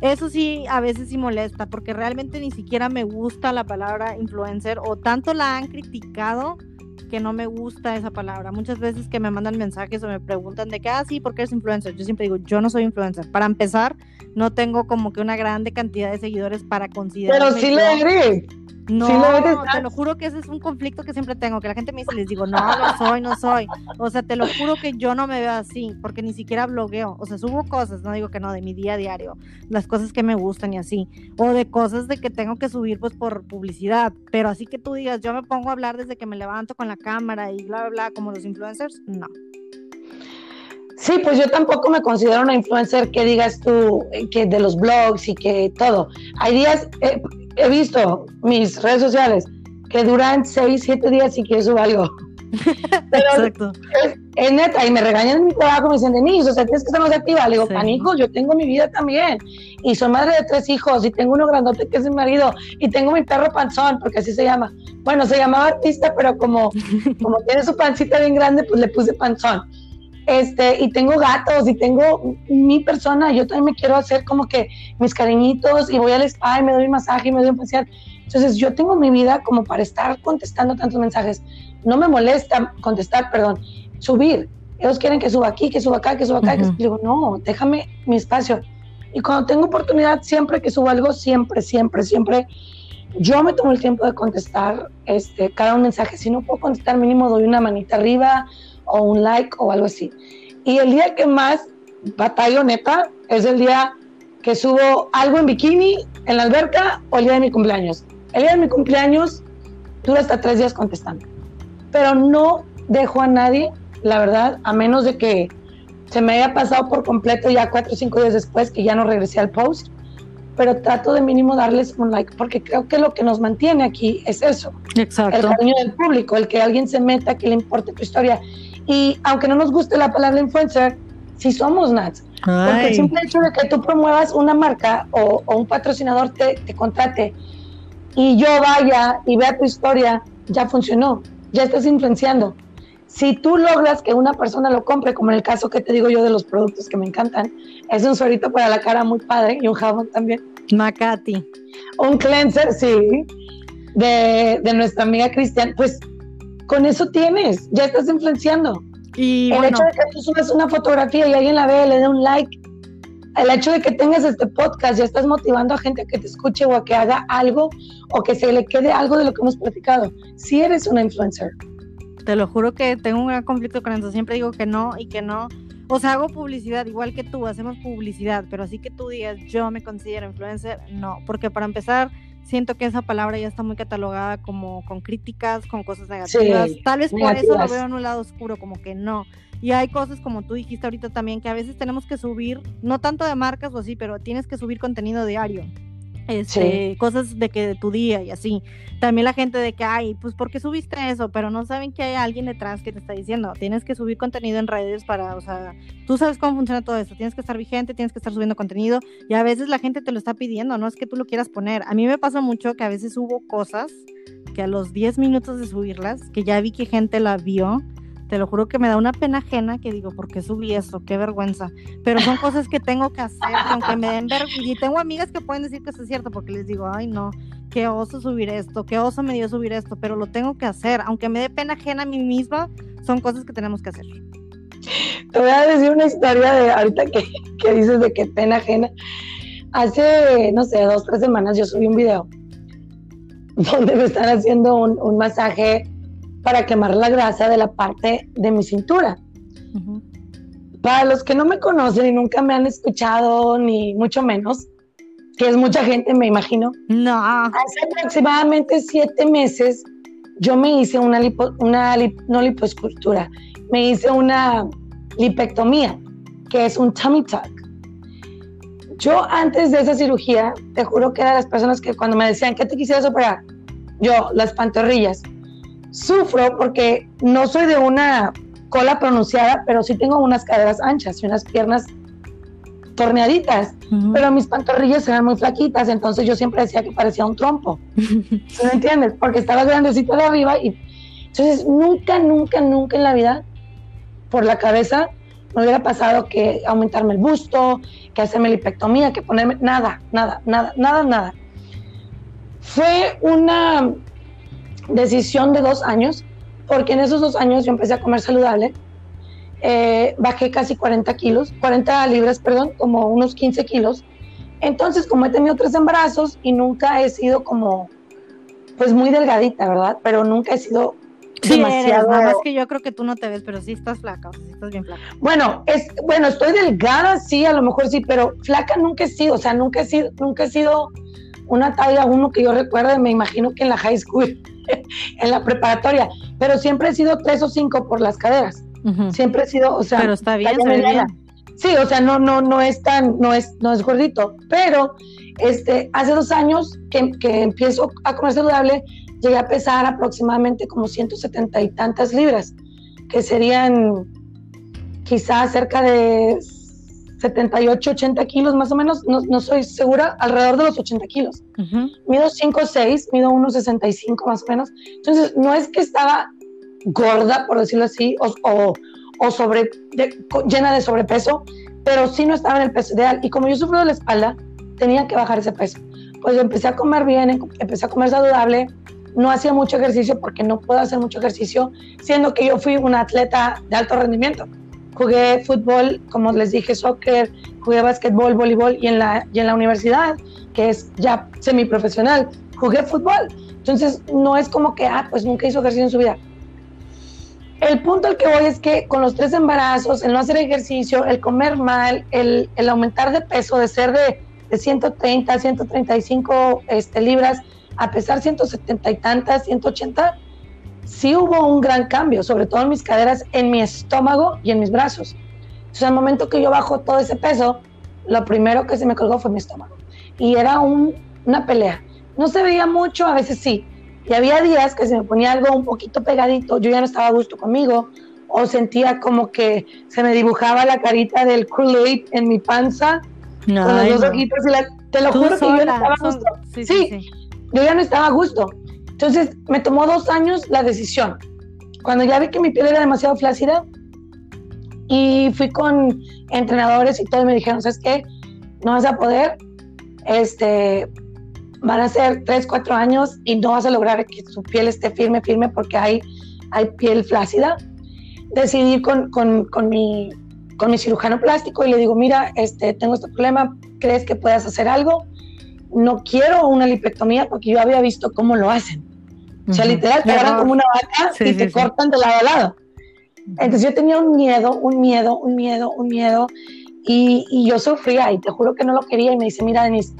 Eso sí, a veces sí molesta, porque realmente ni siquiera me gusta la palabra influencer, o tanto la han criticado que no me gusta esa palabra. Muchas veces que me mandan mensajes o me preguntan de que, ah, sí, ¿por qué eres influencer? Yo siempre digo, yo no soy influencer. Para empezar, no tengo como que una grande cantidad de seguidores para considerar. Pero sí le eres. No, te lo juro que ese es un conflicto que siempre tengo, que la gente me dice, les digo, no, no soy, no soy. O sea, te lo juro que yo no me veo así, porque ni siquiera blogueo. O sea, subo cosas, no digo que no, de mi día a diario, las cosas que me gustan y así. O de cosas de que tengo que subir pues por publicidad. Pero así que tú digas, yo me pongo a hablar desde que me levanto con la cámara y bla, bla, bla, como los influencers, no. Sí, pues yo tampoco me considero una influencer que digas tú eh, que de los blogs y que todo. Hay días, eh, he visto mis redes sociales que duran 6, 7 días y que subo algo. Pero Exacto. es, es neta, y me regañan en mi trabajo, me dicen, Denise, o sea, tienes que estar más activa. Le digo, Sí. panico, yo tengo mi vida también. Y soy madre de tres hijos, y tengo uno grandote que es mi marido, y tengo mi perro panzón, porque así se llama. Bueno, se llamaba artista, pero como, como tiene su pancita bien grande, pues le puse panzón. Este, y tengo gatos, y tengo mi persona, yo también me quiero hacer como que mis cariñitos, y voy al spa, y me doy un masaje, y me doy un facial. Entonces, yo tengo mi vida como para estar contestando tantos mensajes. No me molesta contestar, perdón, subir. Ellos quieren que suba aquí, que suba acá, que suba acá. que Ujú. suba- digo, no, déjame mi espacio. Y cuando tengo oportunidad, siempre que subo algo, siempre, siempre, siempre, yo me tomo el tiempo de contestar este, cada un mensaje. Si no puedo contestar, mínimo doy una manita arriba o un like o algo así. Y el día que más batallo, neta, es el día que subo algo en bikini en la alberca o el día de mi cumpleaños. El día de mi cumpleaños dura hasta tres días contestando. Pero no dejo a nadie, la verdad, a menos de que se me haya pasado por completo ya cuatro o cinco días después que ya no regresé al post. Pero trato de mínimo darles un like, porque creo que lo que nos mantiene aquí es eso el Exacto. cariño del público, el que alguien se meta, que le importe tu historia. Y aunque no nos guste la palabra influencer, sí somos Nats. Porque el simple hecho de que tú promuevas una marca o, o un patrocinador te, te contrate y yo vaya y vea tu historia, ya funcionó, ya estás influenciando. Si tú logras que una persona lo compre, como en el caso que te digo yo de los productos que me encantan, es un suerito para la cara muy padre y un jabón también Macati. un cleanser, sí, de, de nuestra amiga Cristian, pues con eso tienes, ya estás influenciando. Y el bueno, hecho de que tú subas una fotografía y alguien la ve, le dé un like, el hecho de que tengas este podcast, ya estás motivando a gente a que te escuche o a que haga algo o que se le quede algo de lo que hemos platicado. Si eres una influencer. te lo juro que tengo un gran conflicto con eso. Siempre digo que no y que no. O sea, hago publicidad, igual que tú, hacemos publicidad, pero así que tú digas, yo me considero influencer, no. Porque para empezar, siento que esa palabra ya está muy catalogada como con críticas, con cosas negativas. Sí, Tal vez por eso lo veo en un lado oscuro, como que no. Y hay cosas como tú dijiste ahorita también, que a veces tenemos que subir, no tanto de marcas o así, pero tienes que subir contenido diario. Este, cosas de que de tu día y así. También la gente de que, ay, pues ¿por qué subiste eso? Pero no saben que hay alguien detrás que te está diciendo, tienes que subir contenido en redes para, o sea, tú sabes cómo funciona todo esto, tienes que estar vigente, tienes que estar subiendo contenido y a veces la gente te lo está pidiendo, no es que tú lo quieras poner. A mí me pasa mucho que a veces subo cosas que a los 10 minutos de subirlas, que ya vi que gente la vio, te lo juro que me da una pena ajena que digo, ¿por qué subí eso? Qué vergüenza. Pero son cosas que tengo que hacer, que aunque me den vergüenza. Y tengo amigas que pueden decir que eso es cierto, porque les digo, ay, no, qué oso subir esto, qué oso me dio subir esto, pero lo tengo que hacer. Aunque me dé pena ajena a mí misma, son cosas que tenemos que hacer. Te voy a decir una historia de ahorita que, que dices de que pena ajena. Hace, no sé, dos, tres semanas yo subí un video donde me están haciendo un, un masaje para quemar la grasa de la parte de mi cintura. Ujú. Para los que no me conocen y nunca me han escuchado, ni mucho menos, que es mucha gente, me imagino, No, hace aproximadamente siete meses yo me hice una, lipo, una lip- no lipoescultura, me hice una lipectomía, que es un tummy tuck. Yo antes de esa cirugía, te juro que era de las personas que cuando me decían, ¿qué te quisieras operar? Yo, las pantorrillas. Sufro porque no soy de una cola pronunciada, pero sí tengo unas caderas anchas y unas piernas torneaditas pero mis pantorrillas eran muy flaquitas, entonces yo siempre decía que parecía un trompo. ¿Sí me entiendes? Porque estaba grandecito de arriba y entonces nunca, nunca, nunca en la vida por la cabeza me hubiera pasado que aumentarme el busto, que hacerme lipectomía, que ponerme nada, nada, nada, nada, nada. Fue una decisión de dos años, porque en esos dos años yo empecé a comer saludable, eh, bajé casi 40 kilos, 40 libras, perdón, como unos 15 kilos. Entonces, como he tenido tres embarazos y nunca he sido como, pues muy delgadita, ¿verdad? Pero nunca he sido Sí, eres, demasiado... nada más que yo creo que tú no te ves, pero sí estás flaca, o sea, sí estás bien flaca. Bueno, es, bueno, estoy delgada, sí, a lo mejor sí, pero flaca nunca he sido, o sea, nunca he sido, nunca he sido una talla uno que yo recuerde, me imagino que en la high school, en la preparatoria, pero siempre he sido tres o cinco por las caderas, siempre he sido, o sea, Pero está bien, talla se ve mediana. bien. Sí, o sea, no, no, no es tan, no es, no es gordito, pero este, hace dos años que, que empiezo a comer saludable, llegué a pesar aproximadamente como 170 y tantas libras, que serían quizás cerca de 78, 80 kilos más o menos, no, no soy segura, alrededor de los 80 kilos. Mido 5, 6, mido 1,65 más o menos. Entonces, no es que estaba gorda, por decirlo así, o, o, o sobre, llena de sobrepeso, pero sí no estaba en el peso ideal. Y como yo sufro de la espalda, tenía que bajar ese peso. Pues empecé a comer bien, empecé a comer saludable, no hacía mucho ejercicio porque no puedo hacer mucho ejercicio, siendo que yo fui una atleta de alto rendimiento. Jugué fútbol, como les dije, soccer, jugué básquetbol, voleibol y en la, y en la universidad, que es ya semiprofesional, jugué fútbol. Entonces, no es como que, ah, pues nunca hizo ejercicio en su vida. El punto al que voy es que con los tres embarazos, el no hacer ejercicio, el comer mal, el, el aumentar de peso, de ser de, de 130, 135 este, libras, a pesar 170 y tantas, 180, sí hubo un gran cambio, sobre todo en mis caderas, en mi estómago y en mis brazos. Entonces, al momento que yo bajo todo ese peso, lo primero que se me colgó fue mi estómago. Y era un, una pelea. No se veía mucho, a veces sí. Y había días que se me ponía algo un poquito pegadito, yo ya no estaba a gusto conmigo, o sentía como que se me dibujaba la carita del Kool-Aid en mi panza, con los dos ojitos. Y la, te lo juro que yo no estaba a gusto. sí, sí, sí yo ya no estaba a gusto. Entonces me tomó dos años la decisión. Cuando ya vi que mi piel era demasiado flácida y fui con entrenadores y todos me dijeron, ¿sabes qué? No vas a poder, este, van a ser tres, cuatro años y no vas a lograr que su piel esté firme, firme porque hay, hay piel flácida. Decidí con, con, con, mi, con mi cirujano plástico y le digo, mira, este, tengo este problema, ¿crees que puedas hacer algo? no quiero una lipectomía porque yo había visto cómo lo hacen. O sea, literal, te agarran como una vaca y te cortan de lado a lado. Entonces yo tenía un miedo, un miedo, un miedo, un miedo. Y, y, yo sufría y te juro que no lo quería. Y me dice, mira, Denise,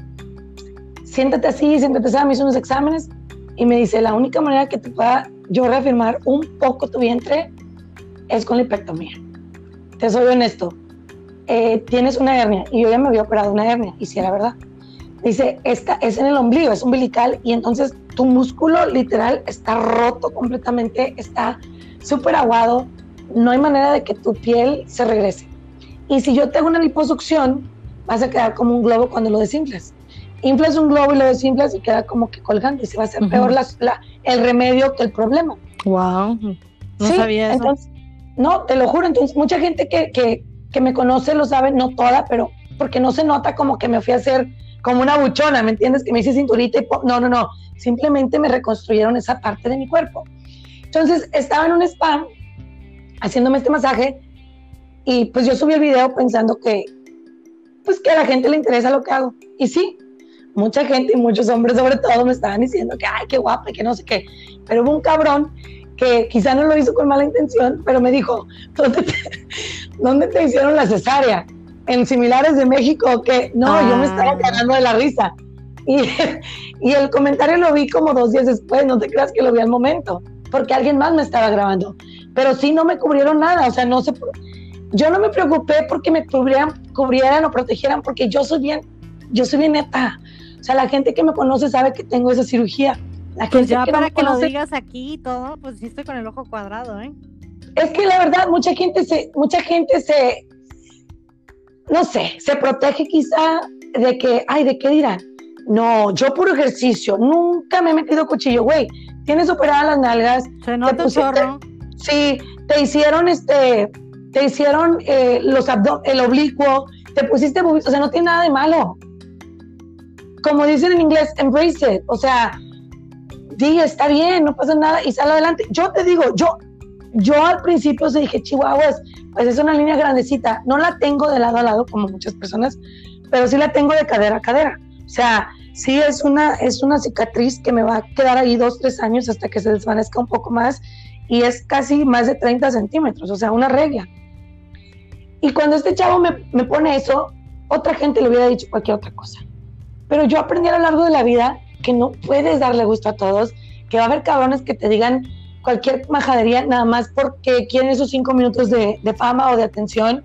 siéntate así, siéntate así. Me hizo unos exámenes y me dice, la única manera que te pueda yo reafirmar un poco tu vientre es con lipectomía. Te soy honesto. Eh, tienes una hernia y yo ya me había operado una hernia y si era verdad dice, esta es en el ombligo, es umbilical y entonces tu músculo literal está roto completamente, está súper aguado, no hay manera de que tu piel se regrese. Y si yo te hago una liposucción, vas a quedar como un globo cuando lo desinflas. Inflas un globo y lo desinflas y queda como que colgando y se va a hacer peor la, el remedio que el problema. Wow, no sabía eso. no, te lo juro, entonces mucha gente que, que, que me conoce lo sabe, no toda, pero porque no se nota como que me fui a hacer como una buchona, ¿me entiendes? Que me hice cinturita y... No, no, no. Simplemente me reconstruyeron esa parte de mi cuerpo. Entonces, estaba en un spa haciéndome este masaje y pues yo subí el video pensando que, pues que a la gente le interesa lo que hago. Y sí, mucha gente y muchos hombres sobre todo me estaban diciendo que, ay, qué guapa y que no sé qué. Pero hubo un cabrón que quizá no lo hizo con mala intención, pero me dijo, ¿dónde te, ¿dónde te hicieron la cesárea? En similares de México que no, yo me estaba cagando de la risa. Y, y, el comentario lo vi como dos días después, no te creas que lo vi al momento, porque alguien más me estaba grabando. Pero sí no me cubrieron nada, o sea, no se... Yo no me preocupé porque me cubrieran, cubrieran o protegieran, porque yo soy bien, yo soy bien neta. O sea, la gente que me conoce sabe que tengo esa cirugía. La pues ya para que lo digas aquí y todo, pues sí estoy con el ojo cuadrado, ¿eh? Es que la verdad, mucha gente se, mucha gente se, no sé, se protege quizá de que, ay, ¿de qué dirán? No, yo puro ejercicio, nunca me he metido cuchillo, güey. Tienes operadas las nalgas. Se nota chorro. Sí, te hicieron este, te hicieron eh, los el oblicuo, te pusiste o sea, no tiene nada de malo. Como dicen en inglés, embrace it, o sea, di, está bien, no pasa nada y sale adelante. Yo te digo, yo, yo al principio se dije, chihuahuas, pues es una línea grandecita. No la tengo de lado a lado como muchas personas, pero sí la tengo de cadera a cadera. O sea, sí es una, es una cicatriz que me va a quedar ahí dos, tres años hasta que se desvanezca un poco más y es casi más de 30 centímetros, o sea, una regla. Y cuando este chavo me, me pone eso, otra gente le hubiera dicho cualquier otra cosa. Pero yo aprendí a lo largo de la vida que no puedes darle gusto a todos, que va a haber cabrones que te digan, cualquier majadería nada más porque quieren esos cinco minutos de, fama o de atención,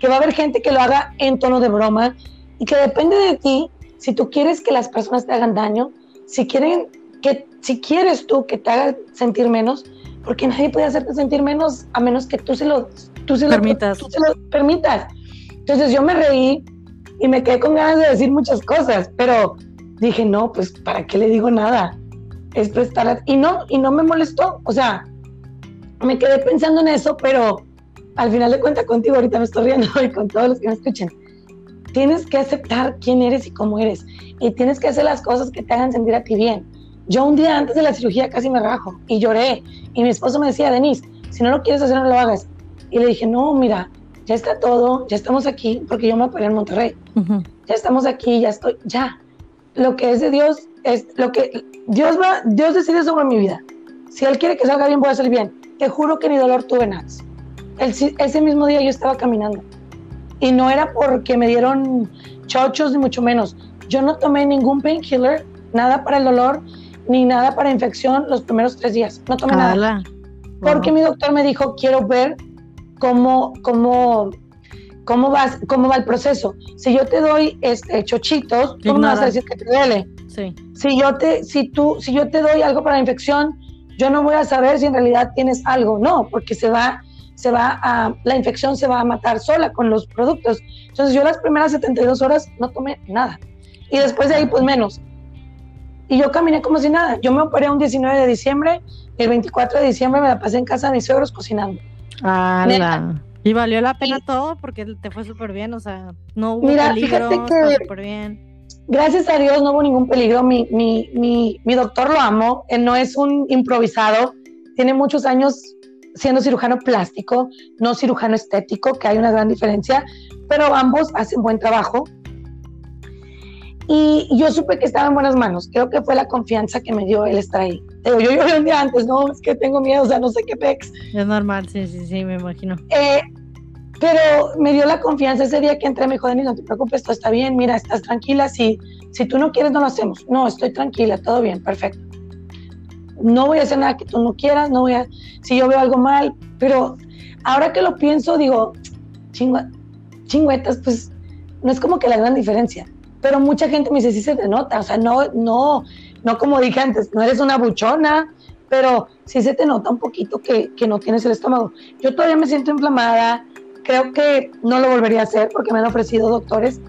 que va a haber gente que lo haga en tono de broma y que depende de ti si tú quieres que las personas te hagan daño, si quieren que si quieres tú que te haga sentir menos, porque nadie puede hacerte sentir menos a menos que tú se lo, tú se lo, Permitas. tú se lo permitas. Entonces yo me reí y me quedé con ganas de decir muchas cosas, pero dije, no, pues ¿para qué le digo nada? Es prestar... Y no, y no me molestó, o sea, me quedé pensando en eso, pero al final de cuentas contigo ahorita me estoy riendo y con todos los que me escuchen. Tienes que aceptar quién eres y cómo eres. Y tienes que hacer las cosas que te hagan sentir a ti bien. Yo un día antes de la cirugía casi me rajo y lloré. Y mi esposo me decía, Denise, si no lo quieres hacer, no lo hagas. Y le dije, no, mira, ya está todo, ya estamos aquí, porque yo me operé en Monterrey. Ujú. Ya estamos aquí, ya estoy, ya. Lo que es de Dios es lo que Dios va, Dios decide sobre mi vida. Si Él quiere que salga bien, voy a salir bien. Te juro que ni dolor tuve nada. El- ese mismo día yo estaba caminando. Y no era porque me dieron chochos, ni mucho menos. Yo no tomé ningún painkiller, nada para el dolor, ni nada para infección los primeros tres días. No tomé nada. Porque mi doctor me dijo, quiero ver cómo, cómo, cómo, vas, cómo va el proceso. Si yo te doy este, chochitos, tú no me vas a decir que te duele. Sí. Si yo, te, si, tú, si yo te doy algo para la infección, yo no voy a saber si en realidad tienes algo. No, porque se va, se va a, la infección se va a matar sola con los productos. Entonces yo las primeras 72 horas no tomé nada. Y después de ahí, pues menos. Y yo caminé como si nada. Yo me operé un 19 de diciembre el 24 de diciembre me la pasé en casa de mis suegros cocinando. Ala. Y valió la pena todo porque te fue súper bien, o sea, no hubo Mira, peligro, fíjate que- súper bien. Gracias a Dios no hubo ningún peligro. Mi, mi, mi, mi doctor lo amo. Él no es un improvisado. Tiene muchos años siendo cirujano plástico, no cirujano estético, que hay una gran diferencia, pero ambos hacen buen trabajo. Y yo supe que estaba en buenas manos. Creo que fue la confianza que me dio él estar ahí. Digo, yo lloré un día antes, no, es que tengo miedo, o sea, no sé qué pex. Es normal, sí, sí, sí, me imagino. Eh, pero me dio la confianza ese día que entré, me dijo, Denis, no te preocupes, todo está bien, mira, estás tranquila, si, si tú no quieres, no lo hacemos. No, estoy tranquila, todo bien, perfecto. No voy a hacer nada que tú no quieras, no voy a, si yo veo algo mal, pero ahora que lo pienso, digo, chingua, chingüetas, pues no es como que la gran diferencia. Pero mucha gente me dice, sí se te nota, o sea, no, no, no como dije antes, no eres una buchona, pero sí se te nota un poquito que, que no tienes el estómago. Yo todavía me siento inflamada, creo que no lo volvería a hacer porque me han ofrecido doctores,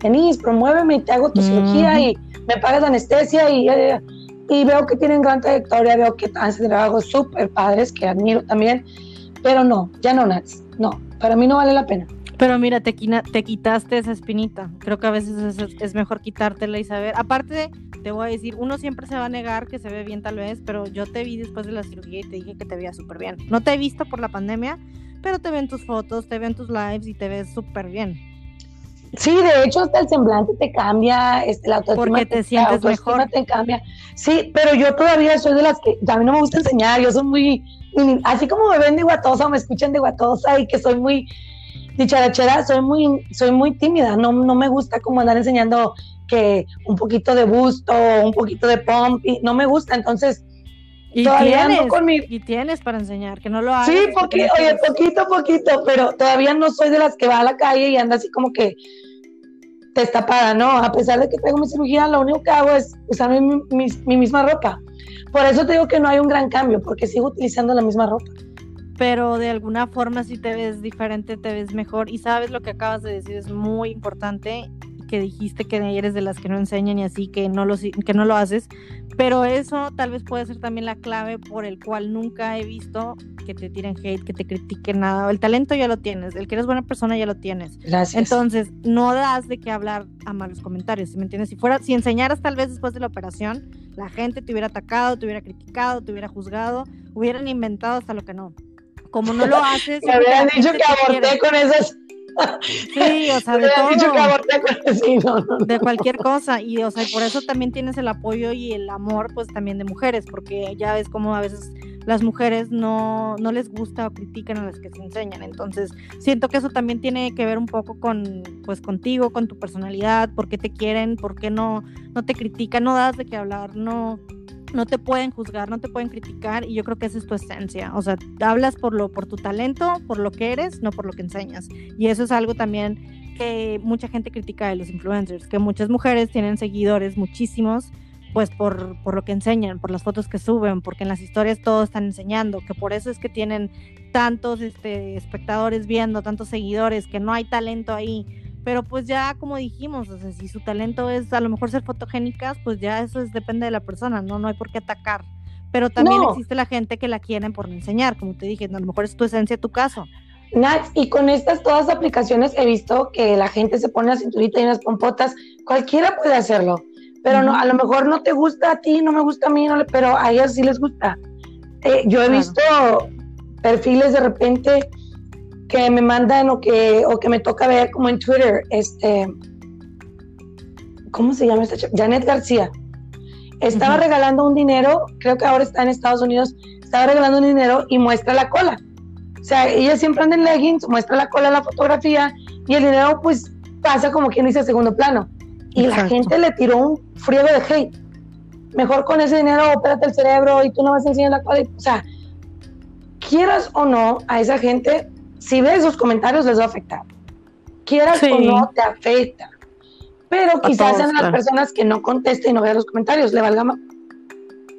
Denise, promuéveme y te hago tu cirugía y me pagas la anestesia y, eh, y veo que tienen gran trayectoria, veo que hacen trabajos súper padres que admiro también, pero no, ya no, Nats, no, para mí no vale la pena. Pero mira, te, te quitaste esa espinita. Creo que a veces es, es mejor quitártela y saber. Aparte, te voy a decir, uno siempre se va a negar que se ve bien tal vez, pero yo te vi después de la cirugía y te dije que te veía súper bien. No te he visto por la pandemia, pero te ven tus fotos, te ven tus lives y te ves súper bien. Sí, de hecho hasta el semblante te cambia, este, la autoestima, Porque te sientes mejor. te cambia. Sí, pero yo todavía soy de las que a mí no me gusta enseñar, yo soy muy, muy- así como me ven de guatosa o me escuchan de guatosa y que soy muy dicharachera, soy muy, soy muy tímida, no, no me gusta como andar enseñando que un poquito de busto, un poquito de pomp, y no me gusta, entonces Y todavía ando tienes, con mi, y tienes para enseñar, que no lo hagas. Sí, porque oye, poquito, poquito, pero todavía no soy de las que va a la calle y anda así como que destapada, ¿no? A pesar de que tengo mi cirugía, lo único que hago es usar mi, mi- mi misma ropa. Por eso te digo que no hay un gran cambio, porque sigo utilizando la misma ropa. pero de alguna forma si te ves diferente, te ves mejor. Y sabes lo que acabas de decir es muy importante, que dijiste que eres de las que no enseñan y así, que no lo, que no lo haces. Pero eso tal vez puede ser también la clave por el cual nunca he visto que te tiren hate, que te critiquen nada. El talento ya lo tienes, el que eres buena persona ya lo tienes. Gracias. Entonces, no das de qué hablar a malos comentarios, ¿sí ¿me entiendes? Si fuera, si enseñaras tal vez después de la operación, la gente te hubiera atacado, te hubiera criticado, te hubiera juzgado, hubieran inventado hasta lo que no. Como no lo haces, me hubieran dicho que aborté con esas. Sí, o sea, de hubieran dicho que todo, aborté con sí, no, no, no. de cualquier cosa. Y, o sea, por eso también tienes el apoyo y el amor, pues también de mujeres, porque ya ves como a veces las mujeres no, no les gusta o critican a las que se enseñan. Entonces, siento que eso también tiene que ver un poco con, pues, contigo, con tu personalidad, por qué te quieren, por qué no, no te critican, no das de qué hablar, no, no te pueden juzgar, no te pueden criticar, y yo creo que esa es tu esencia. O sea, hablas por lo, por tu talento, por lo que eres, no por lo que enseñas. Y eso es algo también que mucha gente critica de los influencers, que muchas mujeres tienen seguidores, muchísimos, pues por, por lo que enseñan, por las fotos que suben, porque en las historias todo están enseñando, que por eso es que tienen tantos este, espectadores viendo, tantos seguidores, que no hay talento ahí. Pero pues ya como dijimos, o sea, si su talento es a lo mejor ser fotogénicas, pues ya eso es, depende de la persona, ¿no? No hay por qué atacar. Pero también No. existe la gente que la quieren por enseñar, como te dije, a lo mejor es tu esencia, tu caso. Nats, y con estas todas las aplicaciones he visto que la gente se pone la cinturita y unas pompotas, cualquiera puede hacerlo, pero no, a lo mejor no te gusta a ti, no me gusta a mí, no le- pero a ellas sí les gusta. Eh, yo he Claro. visto perfiles de repente que me mandan o que, o que me toca ver como en Twitter, este, ¿cómo se llama esta chica? Janet García. Estaba regalando un dinero, creo que ahora está en Estados Unidos, estaba regalando un dinero y muestra la cola. O sea, ella siempre anda en leggings, muestra la cola en la fotografía y el dinero pues pasa como quien dice a segundo plano. Y la gente le tiró un friego de hate. Mejor con ese dinero ópérate el cerebro y tú no vas a enseñar la cola. O sea, quieras o no, a esa gente, si ves esos comentarios les va a afectar. Quieras Sí. o no, te afecta. Pero quizás todos, sean las claro. personas que no contesten y no vean los comentarios, le valga,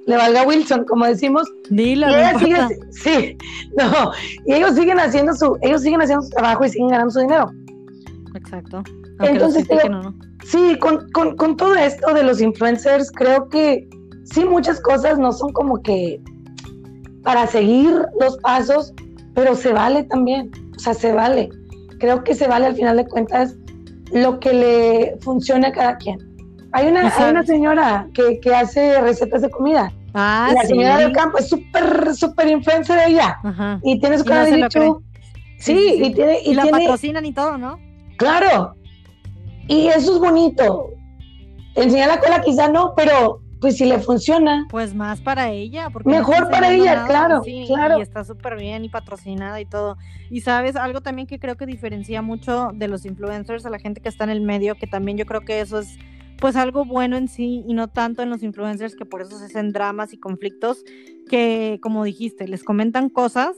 le valga Wilson, como decimos, Dilo, no siguen- sí, no, y ellos siguen haciendo su, ellos siguen haciendo su trabajo y siguen ganando su dinero. Exacto. Aunque Entonces, no. Sí, con, con, con todo esto de los influencers, creo que sí, muchas cosas no son como que para seguir los pasos, pero se vale también, o sea, se vale. Creo que se vale al final de cuentas lo que le funcione a cada quien. Hay una, hay una señora que, que hace recetas de comida. Ah, la sí. señora del campo es súper, súper influencer ella. Ajá. Y tiene su canal de YouTube. Sí, Sí, sí, sí. y tiene, y Y la tiene, patrocinan y todo, ¿no? Claro. Y eso es bonito. Enseñar la cola quizá no, pero pues si le funciona. Pues más para ella, porque Mejor está para ella, claro, sí, claro. Y está súper bien y patrocinada y todo. Y sabes, algo también que creo que diferencia mucho de los influencers a la gente que está en el medio, que también yo creo que eso es pues algo bueno en sí y no tanto en los influencers que por eso se hacen dramas y conflictos que como dijiste, les comentan cosas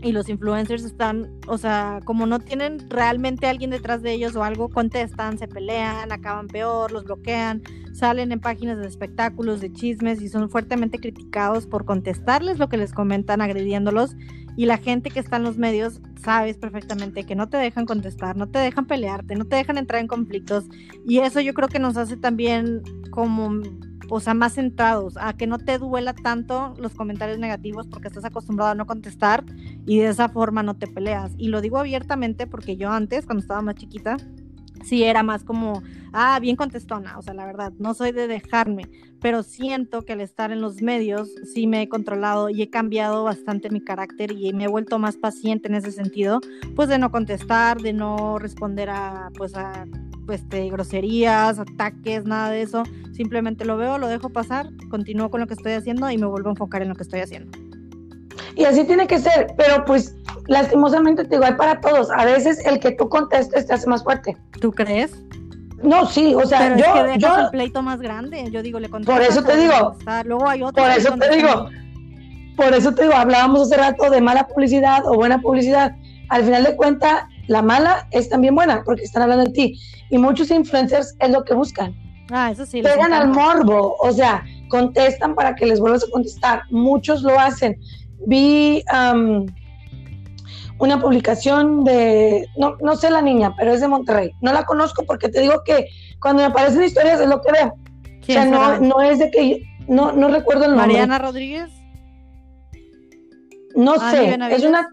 y los influencers están, o sea, como no tienen realmente alguien detrás de ellos o algo, contestan, se pelean, acaban peor, los bloquean, salen en páginas de espectáculos, de chismes y son fuertemente criticados por contestarles lo que les comentan, agrediéndolos. Y la gente que está en los medios sabes perfectamente que no te dejan contestar, no te dejan pelearte, no te dejan entrar en conflictos. Y eso yo creo que nos hace también como, o sea, más centrados, a que no te duela tanto los comentarios negativos porque estás acostumbrado a no contestar y de esa forma no te peleas. Y lo digo abiertamente porque yo antes, cuando estaba más chiquita, sí era más como, ah, bien contestona, o sea, la verdad, no soy de dejarme, pero siento que al estar en los medios sí me he controlado y he cambiado bastante mi carácter y me he vuelto más paciente en ese sentido, pues de no contestar, de no responder a, pues a, este, groserías, ataques, nada de eso, simplemente lo veo, lo dejo pasar, continúo con lo que estoy haciendo y me vuelvo a enfocar en lo que estoy haciendo. Y así tiene que ser, pero pues lastimosamente te digo, hay para todos. A veces el que tú contestes te hace más fuerte. ¿Tú crees? No, sí, o sea, Pero yo, es que dejas yo, el pleito más grande. Yo digo, le. Por eso te digo. Luego hay otro. por eso te digo, por eso te digo, hablábamos hace rato de mala publicidad o buena publicidad. Al final de cuentas, la mala es también buena porque están hablando de ti. Y muchos influencers es lo que buscan. Ah, eso sí. Pegan al morbo, o sea, contestan para que les vuelvas a contestar. Muchos lo hacen. Vi am, una publicación de, no, no sé la niña, pero es de Monterrey. No la conozco porque te digo que cuando me aparecen historias es lo que veo. O ¿Quién sea, no, no es de que, no, no recuerdo el nombre. Mariana Rodríguez. No Ah, sé, es una...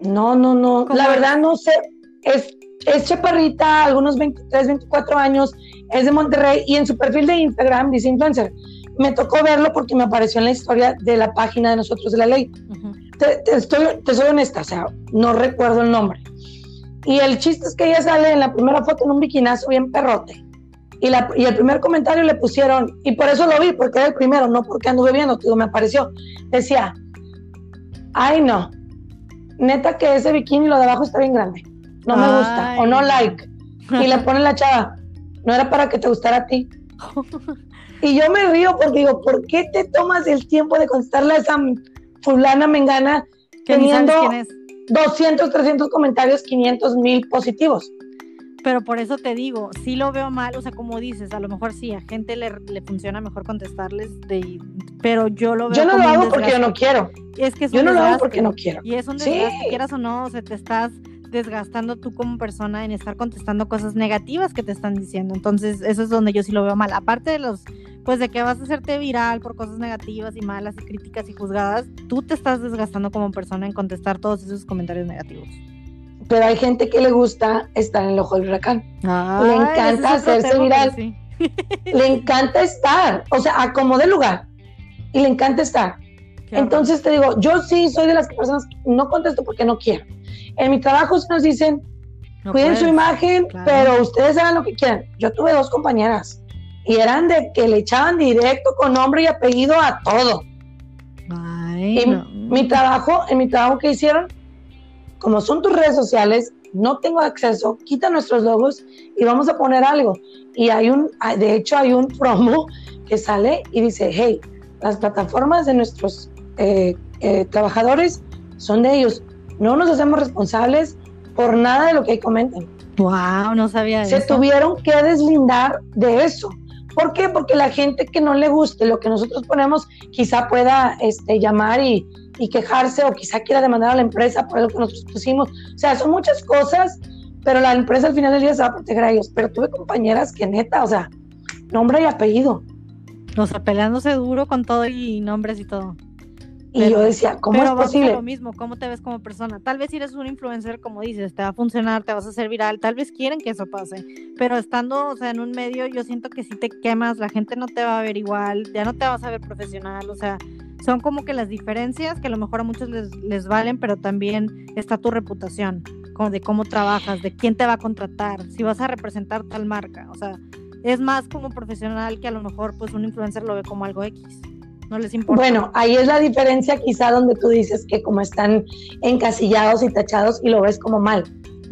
No, no, no, ¿Cómo la verdad no sé. Es, es chaparrita, algunos 23, 24 años, es de Monterrey y en su perfil de Instagram dice influencer. Me tocó verlo porque me apareció en la historia de la página de nosotros de la ley. Te, te estoy, te soy honesta, o sea, no recuerdo el nombre. Y el chiste es que ella sale en la primera foto en un biquinazo bien perrote. Y, la, y el primer comentario le pusieron, y por eso lo vi, porque era el primero, no porque anduve viendo, digo, me apareció. Decía, ay no, neta que ese bikini lo de abajo está bien grande. No me gusta, o no like. Y le pone la chava, no era para que te gustara a ti. Y yo me río porque digo, ¿por qué te tomas el tiempo de contestarle a esa fulana mengana teniendo quién es. 200, 300 comentarios, 500 mil positivos? Pero por eso te digo, sí lo veo mal, o sea, como dices, a lo mejor sí, a gente le, le funciona mejor contestarles, de, pero yo lo veo Yo no lo como un hago porque yo no quiero. Es que es Yo no lo hago porque no quiero. Y es un Sí. desgaste, quieras o no, o sea, te estás desgastando tú como persona en estar contestando cosas negativas que te están diciendo. Entonces, eso es donde yo sí lo veo mal. Aparte de los, pues de que vas a hacerte viral por cosas negativas y malas y críticas y juzgadas, tú te estás desgastando como persona en contestar todos esos comentarios negativos. Pero hay gente que le gusta estar en el ojo del huracán. Ay, encanta hacerse viral. sí. Le encanta estar, o sea, acomode lugar. Y le encanta estar. Qué horror. Entonces te digo, yo sí soy de las personas que no contesto porque no quiero. En mi trabajo nos dicen, No cuiden su imagen, claro. pero ustedes hagan lo que quieran. Yo tuve dos compañeras y eran de que le echaban directo con nombre y apellido a todo. Ay, Y no. mi trabajo, en mi trabajo que hicieron, como son tus redes sociales, no tengo acceso, quita nuestros logos y vamos a poner algo. Y hay un, de hecho hay un promo que sale y dice, hey, las plataformas de nuestros eh, eh, trabajadores son de ellos. No nos hacemos responsables por nada de lo que ahí comenten. Wow, no sabía Se eso. tuvieron que deslindar de eso. ¿Por qué? Porque la gente que no le guste lo que nosotros ponemos quizá pueda este, llamar y, y quejarse o quizá quiera demandar a la empresa por algo que nosotros pusimos. O sea, son muchas cosas, pero la empresa al final del día se va a proteger a ellos. Pero tuve compañeras que neta, o sea, nombre y apellido. O sea, peleándose duro con todo y nombres y todo. Y yo decía, ¿cómo Pero es a posible? lo mismo, ¿cómo te ves como persona? Tal vez si eres un influencer, como dices, te va a funcionar, te vas a hacer viral, tal vez quieren que eso pase, pero estando, o sea, en un medio, yo siento que si te quemas, la gente no te va a ver igual, ya no te vas a ver profesional, o sea, son como que las diferencias que a lo mejor a muchos les, les valen, pero también está tu reputación, como de cómo trabajas, de quién te va a contratar, si vas a representar tal marca, o sea, es más como profesional que a lo mejor pues un influencer lo ve como algo X, no les importa. Bueno, ahí es la diferencia quizá donde tú dices que como están encasillados y tachados y lo ves como mal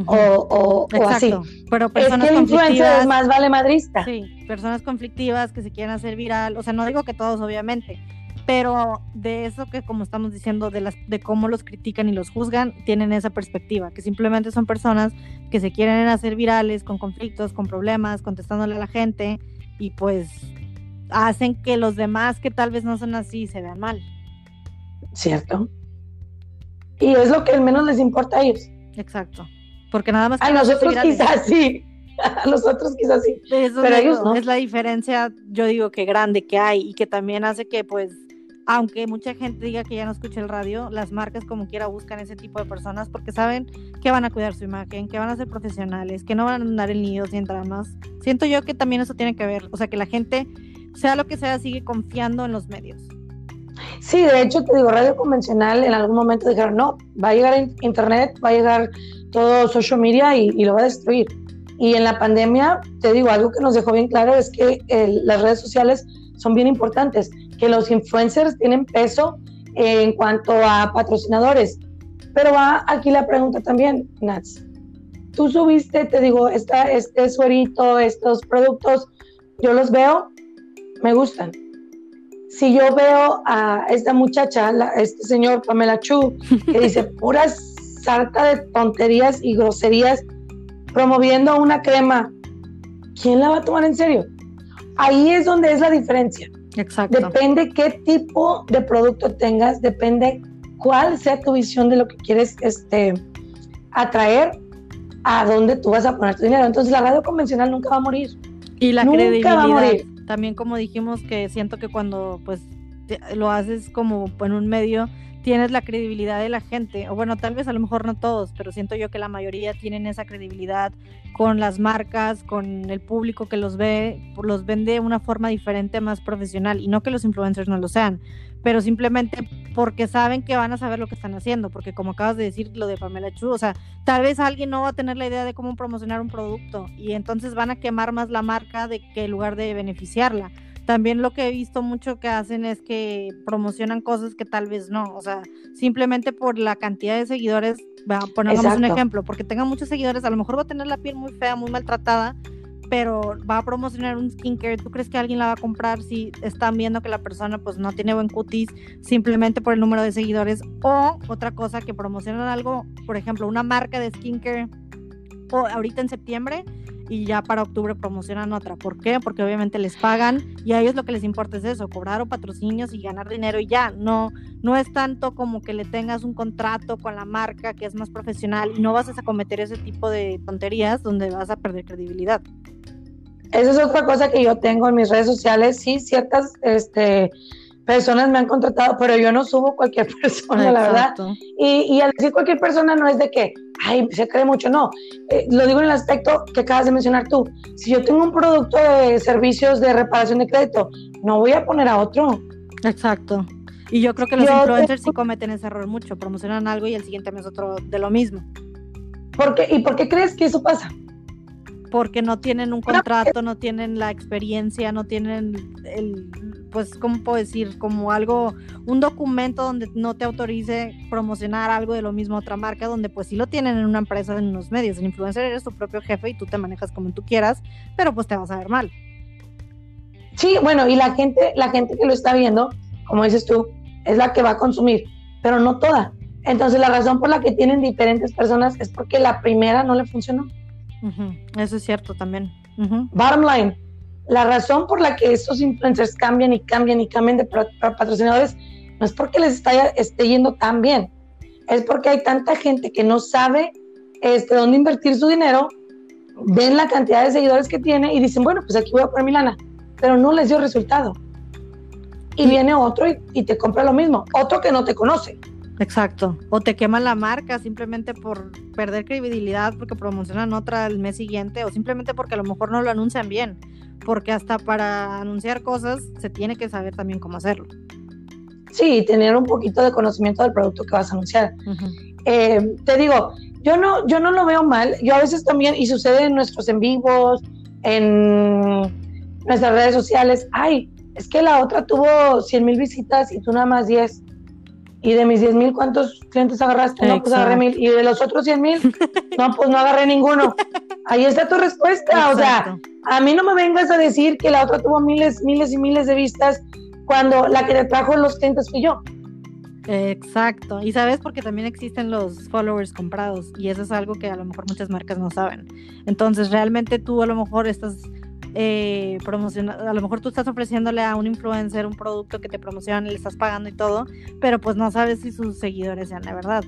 o, o- o así. Pero Es personas que el influencer conflictivas, es más vale madrista. sí, personas conflictivas que se quieren hacer viral, o sea, no digo que todos obviamente, pero de eso que como estamos diciendo de las de cómo los critican y los juzgan, tienen esa perspectiva, que simplemente son personas que se quieren hacer virales con conflictos, con problemas, contestándole a la gente y pues hacen que los demás que tal vez no son así se vean mal. ¿Cierto? Y es lo que al menos les importa a ellos. Exacto. Porque nada más A nosotros quizás sí. A nosotros quizás sí. Pero ellos no. es la diferencia, yo digo que grande que hay y que también hace que pues, aunque mucha gente diga que ya no escucha el radio, las marcas como quiera buscan ese tipo de personas porque saben que van a cuidar su imagen, que van a ser profesionales, que no van a andar en nidos y en dramas. Siento yo que también eso tiene que ver, o sea, que la gente, sea lo que sea, sigue confiando en los medios. Sí, de hecho, te digo, radio convencional en algún momento dijeron, no, va a llegar in- internet, va a llegar todo social media y, y lo va a destruir. Y en la pandemia, te digo, algo que nos dejó bien claro es que el- las redes sociales son bien importantes, que los influencers tienen peso en cuanto a patrocinadores. Pero va aquí la pregunta también, Nats. Tú subiste, te digo, esta, este suerito, estos productos, yo los veo, me gustan. Si yo veo a esta muchacha, la- este señor Pamela Chu, que dice puras sarta de tonterías y groserías promoviendo una crema, ¿quién la va a tomar en serio? Ahí es donde es la diferencia. Exacto. Depende qué tipo de producto tengas, depende cuál sea tu visión de lo que quieres este, atraer, a dónde tú vas a poner tu dinero. Entonces la radio convencional nunca va a morir. Y la Nunca va a morir. También como dijimos que siento que cuando pues te- lo haces como en un medio, tienes la credibilidad de la gente. O bueno, tal vez a lo mejor no todos, pero siento yo que la mayoría tienen esa credibilidad con las marcas, con el público que los ve, los ven de una forma diferente, más profesional. Y no que los influencers no lo sean, pero simplemente porque saben que van a saber lo que están haciendo. Porque como acabas de decir lo de Pamela Chu, o sea, tal vez alguien no va a tener la idea de cómo promocionar un producto y entonces van a quemar más la marca de que en lugar de beneficiarla. También lo que he visto mucho que hacen es que promocionan cosas que tal vez no, o sea, simplemente por la cantidad de seguidores, pongamos un ejemplo, porque tenga muchos seguidores, a lo mejor va a tener la piel muy fea, muy maltratada, pero va a promocionar un skincare, ¿tú crees que alguien la va a comprar si están viendo que la persona pues no tiene buen cutis simplemente por el número de seguidores? O otra cosa que promocionan algo, por ejemplo, una marca de skincare o ahorita en septiembre y ya para octubre promocionan otra. ¿Por qué? Porque obviamente les pagan y a ellos lo que les importa es eso, cobrar o patrocinios y ganar dinero y ya. No, no es tanto como que le tengas un contrato con la marca que es más profesional y no vas a cometer ese tipo de tonterías donde vas a perder credibilidad. Esa es otra cosa que yo tengo en mis redes sociales. Sí, ciertas este, personas me han contratado, pero yo no subo cualquier persona, la verdad. Y, y, al decir cualquier persona no es de que, ay, se cree mucho, no. Eh, lo digo en el aspecto que acabas de mencionar tú. Si yo tengo un producto de servicios de reparación de crédito, no voy a poner a otro. Exacto. Y yo creo que los influencers sí cometen ese error mucho, promocionan algo y el siguiente mes otro de lo mismo. ¿Por qué? ¿Y por qué crees que eso pasa? Porque no tienen un contrato, no tienen la experiencia, no tienen el, pues, ¿cómo puedo decir? Como algo, un documento donde no te autorice promocionar algo de lo mismo a otra marca, donde pues sí lo tienen en una empresa, en unos medios. El influencer eres tu propio jefe y tú te manejas como tú quieras, pero pues te vas a ver mal. Sí, bueno, y la gente, la gente que lo está viendo, como dices tú, es la que va a consumir, pero no toda. Entonces la razón por la que tienen diferentes personas es porque la primera no le funcionó. Eso es cierto también. Bottom line, la razón por la que estos influencers cambian y cambian y cambian de patrocinadores no es porque les está, esté yendo tan bien, es porque hay tanta gente que no sabe este, dónde invertir su dinero, ven la cantidad de seguidores que tiene y dicen, bueno, pues aquí voy a poner mi lana, pero no les dio resultado. Y viene otro y te compra lo mismo, otro que no te conoce. Exacto. O te queman la marca simplemente por perder credibilidad porque promocionan otra el mes siguiente o simplemente porque a lo mejor no lo anuncian bien. Porque hasta para anunciar cosas se tiene que saber también cómo hacerlo. Sí, tener un poquito de conocimiento del producto que vas a anunciar. Eh, te digo, yo no, yo no lo veo mal. Yo a veces también, y sucede en nuestros en vivos, en nuestras redes sociales, ay, es que la otra tuvo 100 mil visitas y tú nada más 10 y de mis 10 mil, ¿cuántos clientes agarraste? No, pues agarré mil. Y de los otros 100 mil, no, pues no agarré ninguno. Ahí está tu respuesta. O sea, a mí no me vengas a decir que la otra tuvo miles, miles y miles de vistas cuando la que te trajo los clientes fui yo. Exacto. Y sabes, porque también existen los followers comprados y eso es algo que a lo mejor muchas marcas no saben. Entonces, realmente tú a lo mejor estás eh, a lo mejor tú estás ofreciéndole a un influencer un producto que te promociona, le estás pagando y todo, pero pues no sabes si sus seguidores sean la verdad.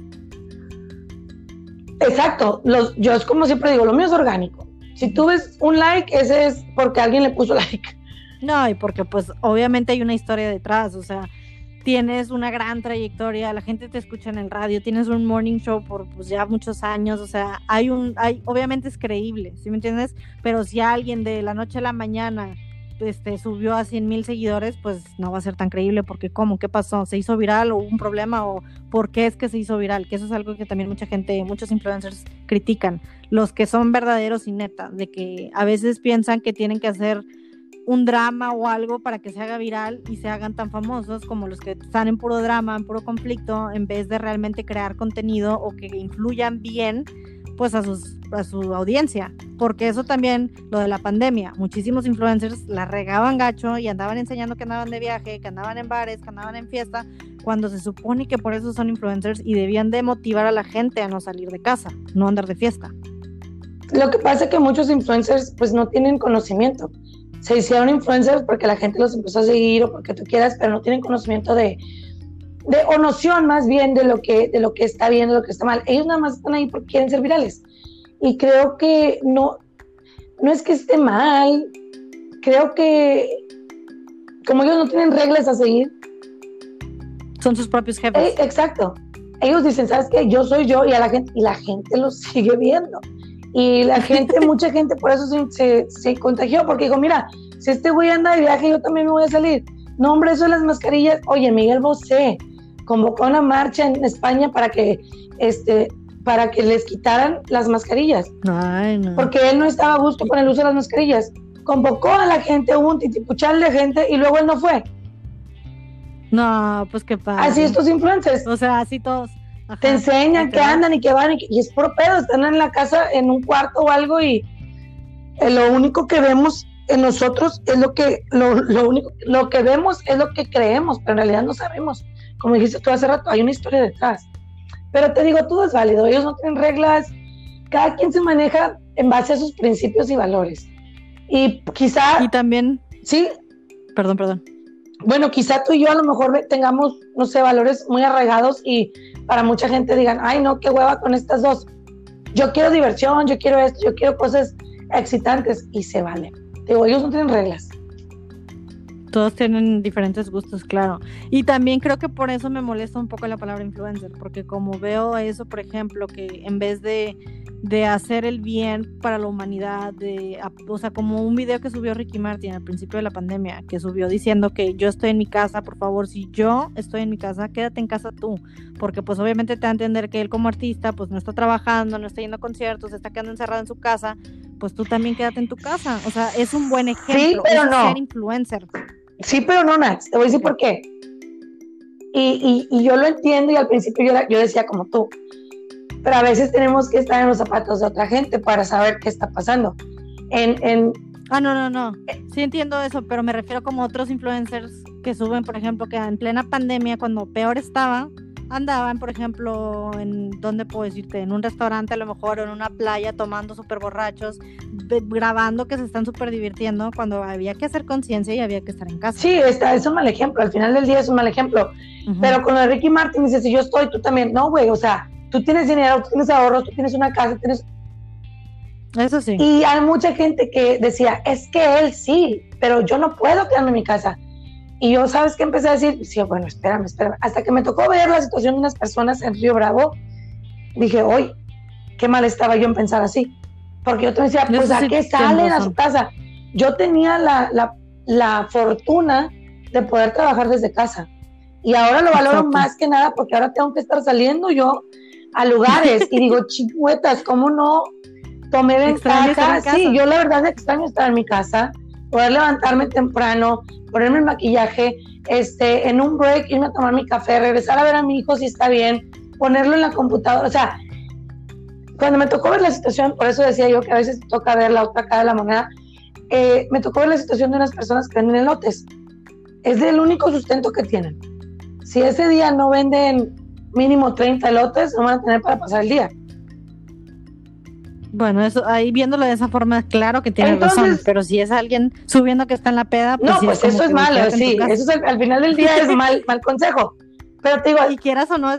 Exacto, los, yo es como siempre digo, lo mío es orgánico. Si tú ves un like, ese es porque alguien le puso like. No, y porque pues obviamente hay una historia detrás, o sea, tienes una gran trayectoria, la gente te escucha en el radio, tienes un morning show por pues ya muchos años, o sea, hay un, hay, obviamente es creíble, ¿sí me entiendes? Pero si alguien de la noche a la mañana este, subió a 100 mil seguidores, pues no va a ser tan creíble porque ¿cómo? ¿Qué pasó? ¿Se hizo viral o hubo un problema o por qué es que se hizo viral? Que eso es algo que también mucha gente, muchos influencers critican, los que son verdaderos y neta, de que a veces piensan que tienen que hacer un drama o algo para que se haga viral y se hagan tan famosos como los que están en puro drama, en puro conflicto, en vez de realmente crear contenido o que influyan bien pues a, sus, a su audiencia. Porque eso también, lo de la pandemia, muchísimos influencers la regaban gacho y andaban enseñando que andaban de viaje, que andaban en bares, que andaban en fiesta, cuando se supone que por eso son influencers y debían de motivar a la gente a no salir de casa, no andar de fiesta. Lo que pasa es que muchos influencers pues no tienen conocimiento se hicieron influencers porque la gente los empezó a seguir o porque tú quieras, pero no tienen conocimiento de, de o noción más bien de lo que de lo que está bien, de lo que está mal. Ellos nada más están ahí porque quieren ser virales. Y creo que no no es que esté mal, creo que como ellos no tienen reglas a seguir, son sus propios jefes. Eh, exacto. Ellos dicen, ¿sabes qué? Yo soy yo y a la gente y la gente los sigue viendo. Y la gente, mucha gente por eso se, se, contagió, porque dijo, mira, si este güey anda de viaje, yo también me voy a salir. No, hombre, eso de las mascarillas. Oye, Miguel Bosé convocó una marcha en España para que, este, para que les quitaran las mascarillas. Ay, no. Porque él no estaba a gusto con el uso de las mascarillas. Convocó a la gente, hubo un titipuchal de gente y luego él no fue. No, pues qué pasa. Así estos influencers. O sea, así todos te enseñan que andan y que van y, es por pedo, están en la casa en un cuarto o algo y eh, lo único que vemos en nosotros es lo que lo, lo, único lo que vemos es lo que creemos, pero en realidad no sabemos. Como dijiste tú hace rato, hay una historia detrás. Pero te digo, todo es válido, ellos no tienen reglas, cada quien se maneja en base a sus principios y valores. Y quizá... Y también... Sí. Perdón, perdón. Bueno, quizá tú y yo a lo mejor tengamos, no sé, valores muy arraigados y para mucha gente digan, ay, no, qué hueva con estas dos. Yo quiero diversión, yo quiero esto, yo quiero cosas excitantes y se vale. Digo, ellos no tienen reglas. Todos tienen diferentes gustos, claro. Y también creo que por eso me molesta un poco la palabra influencer, porque como veo eso, por ejemplo, que en vez de, de hacer el bien para la humanidad, de, o sea, como un video que subió Ricky Martin al principio de la pandemia, que subió diciendo que yo estoy en mi casa, por favor, si yo estoy en mi casa, quédate en casa tú, porque pues obviamente te va a entender que él como artista pues no está trabajando, no está yendo a conciertos, está quedando encerrado en su casa, pues tú también quédate en tu casa. O sea, es un buen ejemplo. Sí, pero no. Ser influencer. Sí, pero no, Nats. Te voy a decir por qué. Y, y, y yo lo entiendo y al principio yo, yo decía como tú. Pero a veces tenemos que estar en los zapatos de otra gente para saber qué está pasando. En, en, Ah, no, no, no. Sí entiendo eso, pero me refiero como otros influencers que suben, por ejemplo, que en plena pandemia, cuando peor estaba, andaban, por ejemplo, en, ¿dónde puedo decirte? En un restaurante a lo mejor, o en una playa, tomando súper borrachos, grabando que se están súper divirtiendo, cuando había que hacer conciencia y había que estar en casa. sí, está, es un mal ejemplo. Al final del día es un mal ejemplo. Pero con lo de Ricky Martin dice, si yo estoy, tú también. No, güey, o sea, tú tienes dinero, tú tienes ahorros, tú tienes una casa, tienes... Eso sí. Y hay mucha gente que decía, es que él sí, pero yo no puedo quedarme en mi casa. Y yo, ¿sabes qué? Empecé a decir, sí, bueno, espérame, espérame. Hasta que me tocó ver la situación de unas personas en Río Bravo, dije, hoy, qué mal estaba yo en pensar así. Porque yo te decía, pues, ¿a qué salen a su casa? Yo tenía la, la, la fortuna de poder trabajar desde casa. Y ahora lo valoro Exacto. más que nada porque ahora tengo que estar saliendo yo a lugares y digo, chihuetas, ¿cómo no tomé ventaja? Sí, yo la verdad extraño estar en mi casa, poder levantarme temprano, ponerme el maquillaje, este, en un break irme a tomar mi café, regresar a ver a mi hijo si está bien, ponerlo en la computadora, o sea, cuando me tocó ver la situación, por eso decía yo que a veces toca ver la otra cara de la moneda, eh, me tocó ver la situación de unas personas que venden elotes. Es el único sustento que tienen. Si ese día no venden mínimo 30 elotes, no van a tener para pasar el día. Bueno, eso ahí viéndolo de esa forma, claro que Entonces- razón, pero si es alguien subiendo que está en la peda, pues no, sí pues eso es malo, sí, eso es al, al final del día es mal, mal consejo. Pero te digo, Y quieras o no,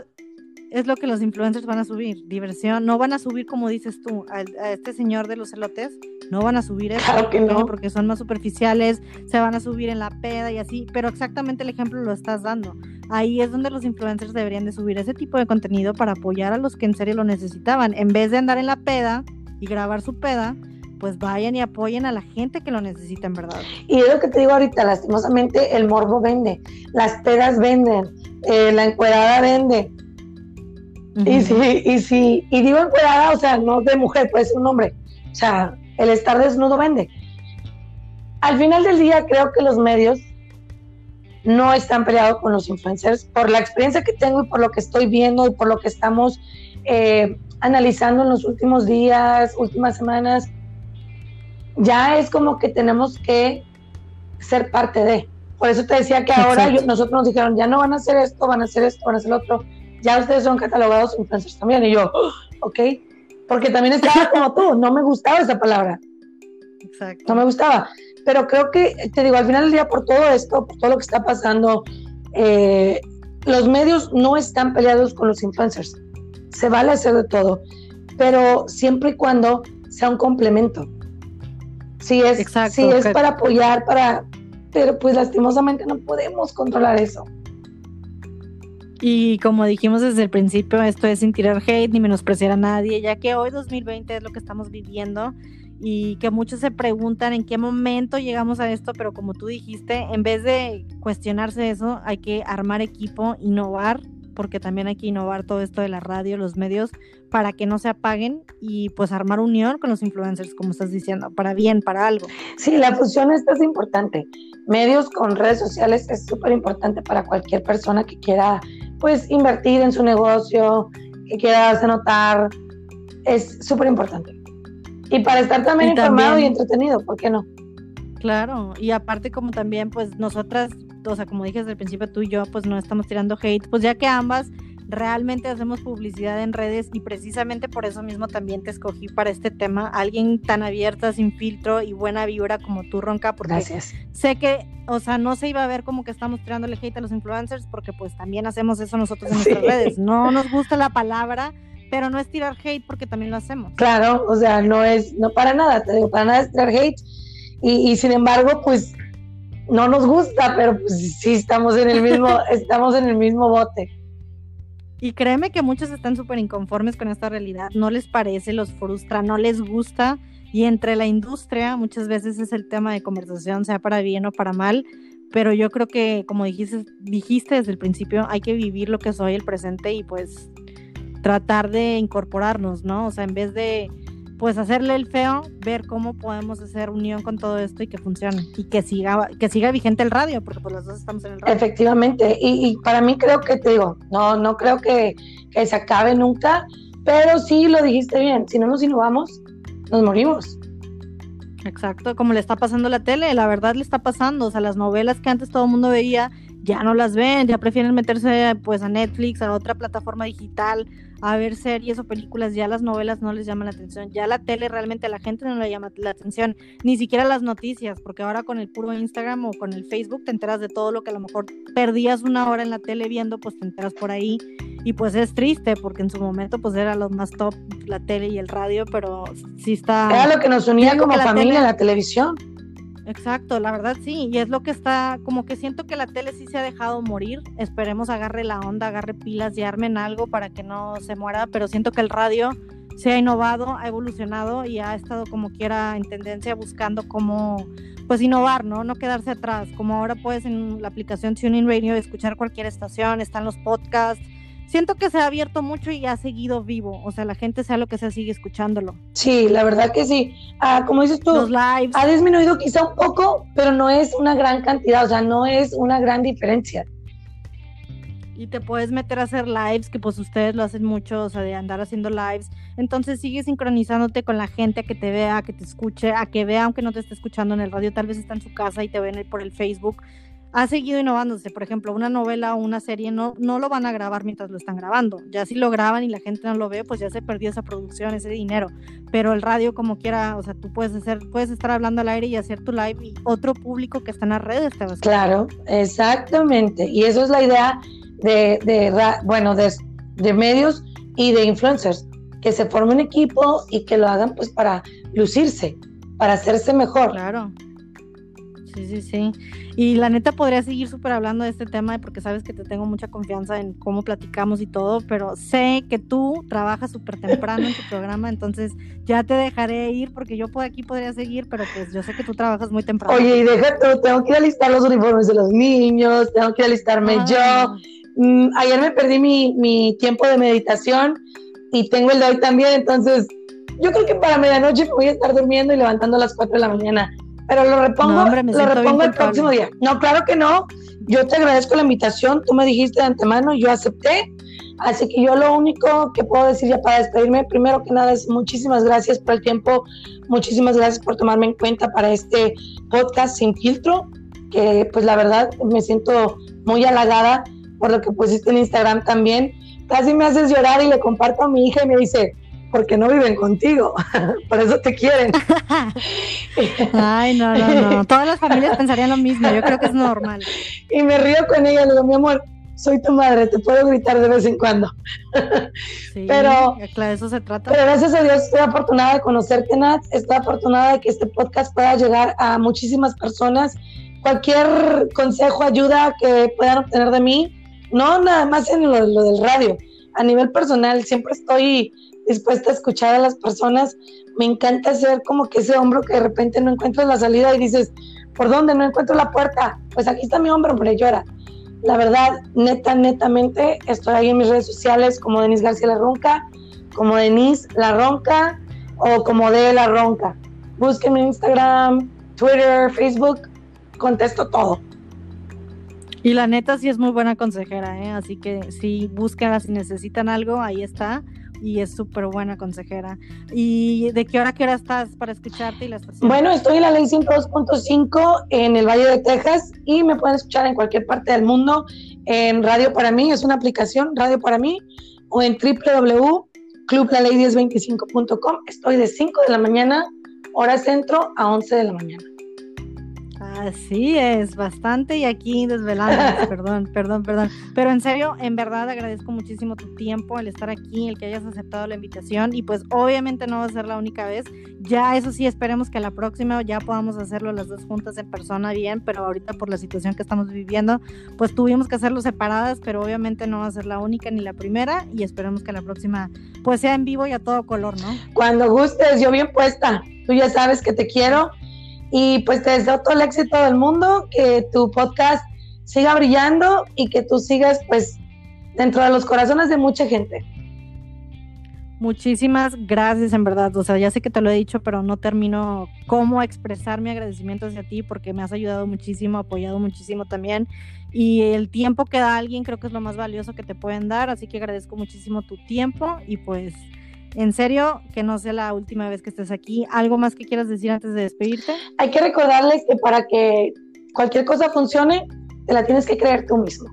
es lo que los influencers van a subir, diversión, no van a subir como dices tú, a, a este señor de los elotes, no van a subir eso, Claro que no. porque son más superficiales, se van a subir en la peda y así, pero exactamente el ejemplo lo estás dando. Ahí es donde los influencers deberían de subir ese tipo de contenido para apoyar a los que en serio lo necesitaban, en vez de andar en la peda y grabar su peda, pues vayan y apoyen a la gente que lo necesita en verdad. Y es lo que te digo ahorita, lastimosamente el morbo vende, las pedas venden, eh, la encuerada vende. Y sí, y sí, y digo encuerada, o sea, no de mujer, puede ser un hombre. O sea, el estar desnudo vende. Al final del día, creo que los medios no están peleados con los influencers por la experiencia que tengo y por lo que estoy viendo y por lo que estamos eh, analizando en los últimos días, últimas semanas. Ya es como que tenemos que ser parte de. Por eso te decía que ahora yo- nosotros nos dijeron, ya no van a hacer esto, van a hacer esto, van a hacer lo otro. Ya ustedes son catalogados influencers también. Y yo, "Oh, ok, porque también estaba como tú, no me gustaba esa palabra, Exacto. no me gustaba. Pero creo que, te digo, al final del día, por todo esto, por todo lo que está pasando, eh, los medios no están peleados con los influencers. Se vale hacer de todo, pero siempre y cuando sea un complemento. Si es, Exacto, si es para apoyar, para, pero pues lastimosamente no podemos controlar eso. Y como dijimos desde el principio, esto es sin tirar hate ni menospreciar a nadie, ya que hoy 2020 es lo que estamos viviendo y que muchos se preguntan en qué momento llegamos a esto, pero como tú dijiste, en vez de cuestionarse eso, hay que armar equipo, innovar, porque también hay que innovar todo esto de la radio, los medios, para que no se apaguen y pues armar unión con los influencers, como estás diciendo, para bien, para algo. Sí, la fusión esta es importante. Medios con redes sociales es súper importante para cualquier persona que quiera, pues, invertir en su negocio, que quiera darse notar. Es súper importante. Y para estar también Y informado también- y entretenido, ¿por qué no? Claro, y aparte como también pues nosotras, o sea, como dije desde el principio tú y yo, pues no estamos tirando hate, pues ya que ambas realmente hacemos publicidad en redes y precisamente por eso mismo también te escogí para este tema, alguien tan abierta, sin filtro y buena vibra como tú, Ronca, porque Gracias. sé que, o sea, no se iba a ver como que estamos tirándole hate a los influencers porque pues también hacemos eso nosotros en nuestras Sí. redes. No nos gusta la palabra, pero no es tirar hate porque también lo hacemos. Claro, o sea, no es, no para nada, te digo, para nada es tirar hate. Y, y sin embargo, pues no nos gusta, pero pues sí estamos en el mismo, estamos en el mismo bote. Y créeme que muchos están súper inconformes con esta realidad, no les parece, los frustra, no les gusta. Y entre la industria muchas veces es el tema de conversación, sea para bien o para mal. Pero yo creo que, como dijiste, dijiste desde el principio, hay que vivir lo que es hoy, el presente, y pues tratar de incorporarnos, ¿no? O sea, en vez de pues hacerle el feo, ver cómo podemos hacer unión con todo esto y que funcione. Y que siga, que siga vigente el radio, porque pues los dos estamos en el radio. Efectivamente, y, y para mí creo que te digo, no, no creo que, que se acabe nunca, pero sí lo dijiste bien, si no nos innovamos, nos morimos. Exacto, como le está pasando la tele, la verdad le está pasando, o sea, las novelas que antes todo el mundo veía, ya no las ven, ya prefieren meterse pues a Netflix, a otra plataforma digital, a ver series o películas, ya las novelas no les llaman la atención, ya la tele realmente a la gente no le llama la atención, ni siquiera las noticias, porque ahora con el puro Instagram o con el Facebook te enteras de todo lo que a lo mejor perdías una hora en la tele viendo, pues te enteras por ahí y pues es triste porque en su momento pues era lo más top la tele y el radio, pero sí está... Era lo que nos unía como la familia, tele- la televisión. Exacto, la verdad sí, y es lo que está, como que siento que la tele sí se ha dejado morir, esperemos agarre la onda, agarre pilas y armen algo para que no se muera, pero siento que el radio se ha innovado, ha evolucionado y ha estado como quiera en tendencia buscando cómo, pues innovar, ¿no? No quedarse atrás, como ahora puedes en la aplicación Tuning Radio escuchar cualquier estación, están los podcasts, siento que se ha abierto mucho y ha seguido vivo, o sea, la gente sea lo que sea sigue escuchándolo. Sí, la verdad que sí. Ah, como dices tú, Los lives. ha disminuido quizá un poco, pero no es una gran cantidad, o sea, no es una gran diferencia. y te puedes meter a hacer lives, que pues ustedes lo hacen mucho, o sea, de andar haciendo lives. Entonces sigue sincronizándote con la gente a que te vea, a que te escuche, a que vea aunque no te esté escuchando en el radio, tal vez está en su casa y te ven por el Facebook. Ha seguido innovándose, por ejemplo, una novela o una serie no, no lo van a grabar mientras lo están grabando. Ya si lo graban y la gente no lo ve, pues ya se perdió esa producción, ese dinero. Pero el radio como quiera, o sea, tú puedes hacer, puedes estar hablando al aire y hacer tu live y otro público que está en las redes te va a. Claro, exactamente. Y eso es la idea de, de bueno, de, de medios y de influencers, que se forme un equipo y que lo hagan pues para lucirse, para hacerse mejor. Claro. Sí, sí, sí. Y la neta podría seguir súper hablando de este tema porque sabes que te tengo mucha confianza en cómo platicamos y todo, pero sé que tú trabajas súper temprano en tu programa, entonces ya te dejaré ir porque yo por aquí podría seguir, pero pues yo sé que tú trabajas muy temprano. Oye, y deja tú, tengo que ir a listar los uniformes de los niños, tengo que alistarme Ah, yo. Mm, ayer me perdí mi, mi tiempo de meditación y tengo el de hoy también, entonces yo creo que para medianoche me voy a estar durmiendo y levantando a las 4 de la mañana. Pero lo repongo, No, hombre, lo repongo el próximo día. No, claro que no. Yo te agradezco la invitación, tú me dijiste de antemano, yo acepté. Así que yo lo único que puedo decir ya para despedirme, primero que nada es muchísimas gracias por el tiempo, muchísimas gracias por tomarme en cuenta para este podcast sin filtro, que pues la verdad me siento muy halagada por lo que pusiste en Instagram también. Casi me haces llorar y le comparto a mi hija y me dice, porque no viven contigo, por eso te quieren. Ay, no, no, no. Todas las familias pensarían lo mismo, yo creo que es normal. y me río con ella, le digo, mi amor, soy tu madre, te puedo gritar de vez en cuando. Sí, Pero- claro, eso se trata. Pero gracias a Dios estoy afortunada de conocerte, Nat. Estoy afortunada de que este podcast pueda llegar a muchísimas personas. Cualquier consejo, ayuda que puedan obtener de mí, no nada más en lo, lo del radio, a nivel personal, siempre estoy dispuesta a escuchar a las personas. Me encanta ser como que ese hombro que de repente no encuentras la salida y dices, ¿por dónde no encuentro la puerta? Pues aquí está mi hombro, hombre, llora. La verdad, neta, netamente, estoy ahí en mis redes sociales como Denise García La Ronca, como Denise La Ronca o como De La Ronca. Búsquenme en Instagram, Twitter, Facebook, contesto todo. Y la neta sí es muy buena consejera, ¿eh? Así que sí, búsquenla si necesitan algo, ahí está. Y es súper buena consejera. ¿Y de qué hora qué hora estás para escucharte y las personas? Bueno, estoy en la ley 102.5 en el Valle de Texas y me pueden escuchar en cualquier parte del mundo en Radio para mí, es una aplicación Radio para mí o en www.clublaley1025.com. Estoy de 5 de la mañana, hora centro, a 11 de la mañana. Así es, bastante y aquí desvelando, perdón, perdón, perdón. Pero en serio, en verdad agradezco muchísimo tu tiempo, el estar aquí, el que hayas aceptado la invitación y pues obviamente no va a ser la única vez. Ya eso sí, esperemos que la próxima ya podamos hacerlo las dos juntas en persona bien, pero ahorita por la situación que estamos viviendo, pues tuvimos que hacerlo separadas, pero obviamente no va a ser la única ni la primera y esperemos que la próxima pues sea en vivo y a todo color, ¿no? Cuando gustes, yo bien puesta. Tú ya sabes que te quiero y pues te deseo todo el éxito del mundo, que tu podcast siga brillando y que tú sigas pues dentro de los corazones de mucha gente. Muchísimas gracias, en verdad. O sea, ya sé que te lo he dicho, pero no termino cómo expresar mi agradecimiento hacia ti porque me has ayudado muchísimo, apoyado muchísimo también. Y el tiempo que da alguien creo que es lo más valioso que te pueden dar. Así que agradezco muchísimo tu tiempo y pues en serio, que no sea la última vez que estés aquí. ¿Algo más que quieras decir antes de despedirte? Hay que recordarles que para que cualquier cosa funcione, te la tienes que creer tú mismo.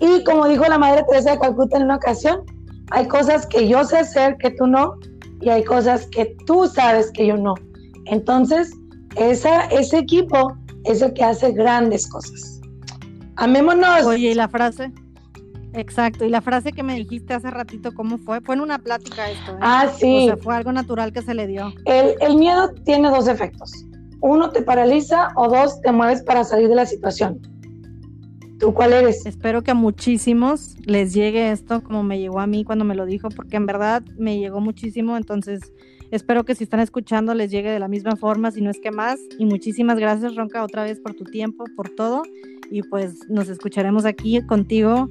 Y como dijo la Madre Teresa de Calcuta en una ocasión, hay cosas que yo sé hacer que tú no, y hay cosas que tú sabes que yo no. Entonces, esa, ese equipo es el que hace grandes cosas. Amémonos. Oye, ¿y la frase? Exacto, y la frase que me dijiste hace ratito, ¿cómo fue? Fue en una plática esto. ¿eh? Ah, sí. O sea, fue algo natural que se le dio. El, el, miedo tiene dos efectos. Uno, te paraliza o dos, te mueves para salir de la situación. ¿Tú cuál eres? Espero que a muchísimos les llegue esto como me llegó a mí cuando me lo dijo, porque en verdad me llegó muchísimo, entonces espero que si están escuchando les llegue de la misma forma, si no es que más. Y muchísimas gracias, Ronca, otra vez por tu tiempo, por todo. Y pues nos escucharemos aquí contigo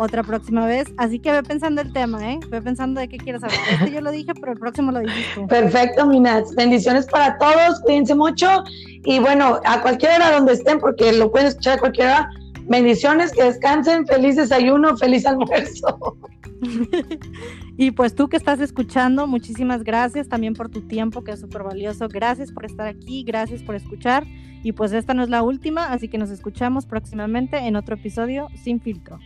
otra próxima vez. Así que ve pensando el tema, ¿eh? Ve pensando de qué quieres hablar. Este yo lo dije, pero el próximo lo dijiste. Perfecto, Minats. Bendiciones para todos, cuídense mucho. Y bueno, a cualquier hora donde estén, porque lo pueden escuchar a cualquier hora. Bendiciones, que descansen, feliz desayuno, feliz almuerzo. y pues tú que estás escuchando, muchísimas gracias también por tu tiempo, que es súper valioso. Gracias por estar aquí, gracias por escuchar. Y pues esta no es la última, así que nos escuchamos próximamente en otro episodio sin filtro.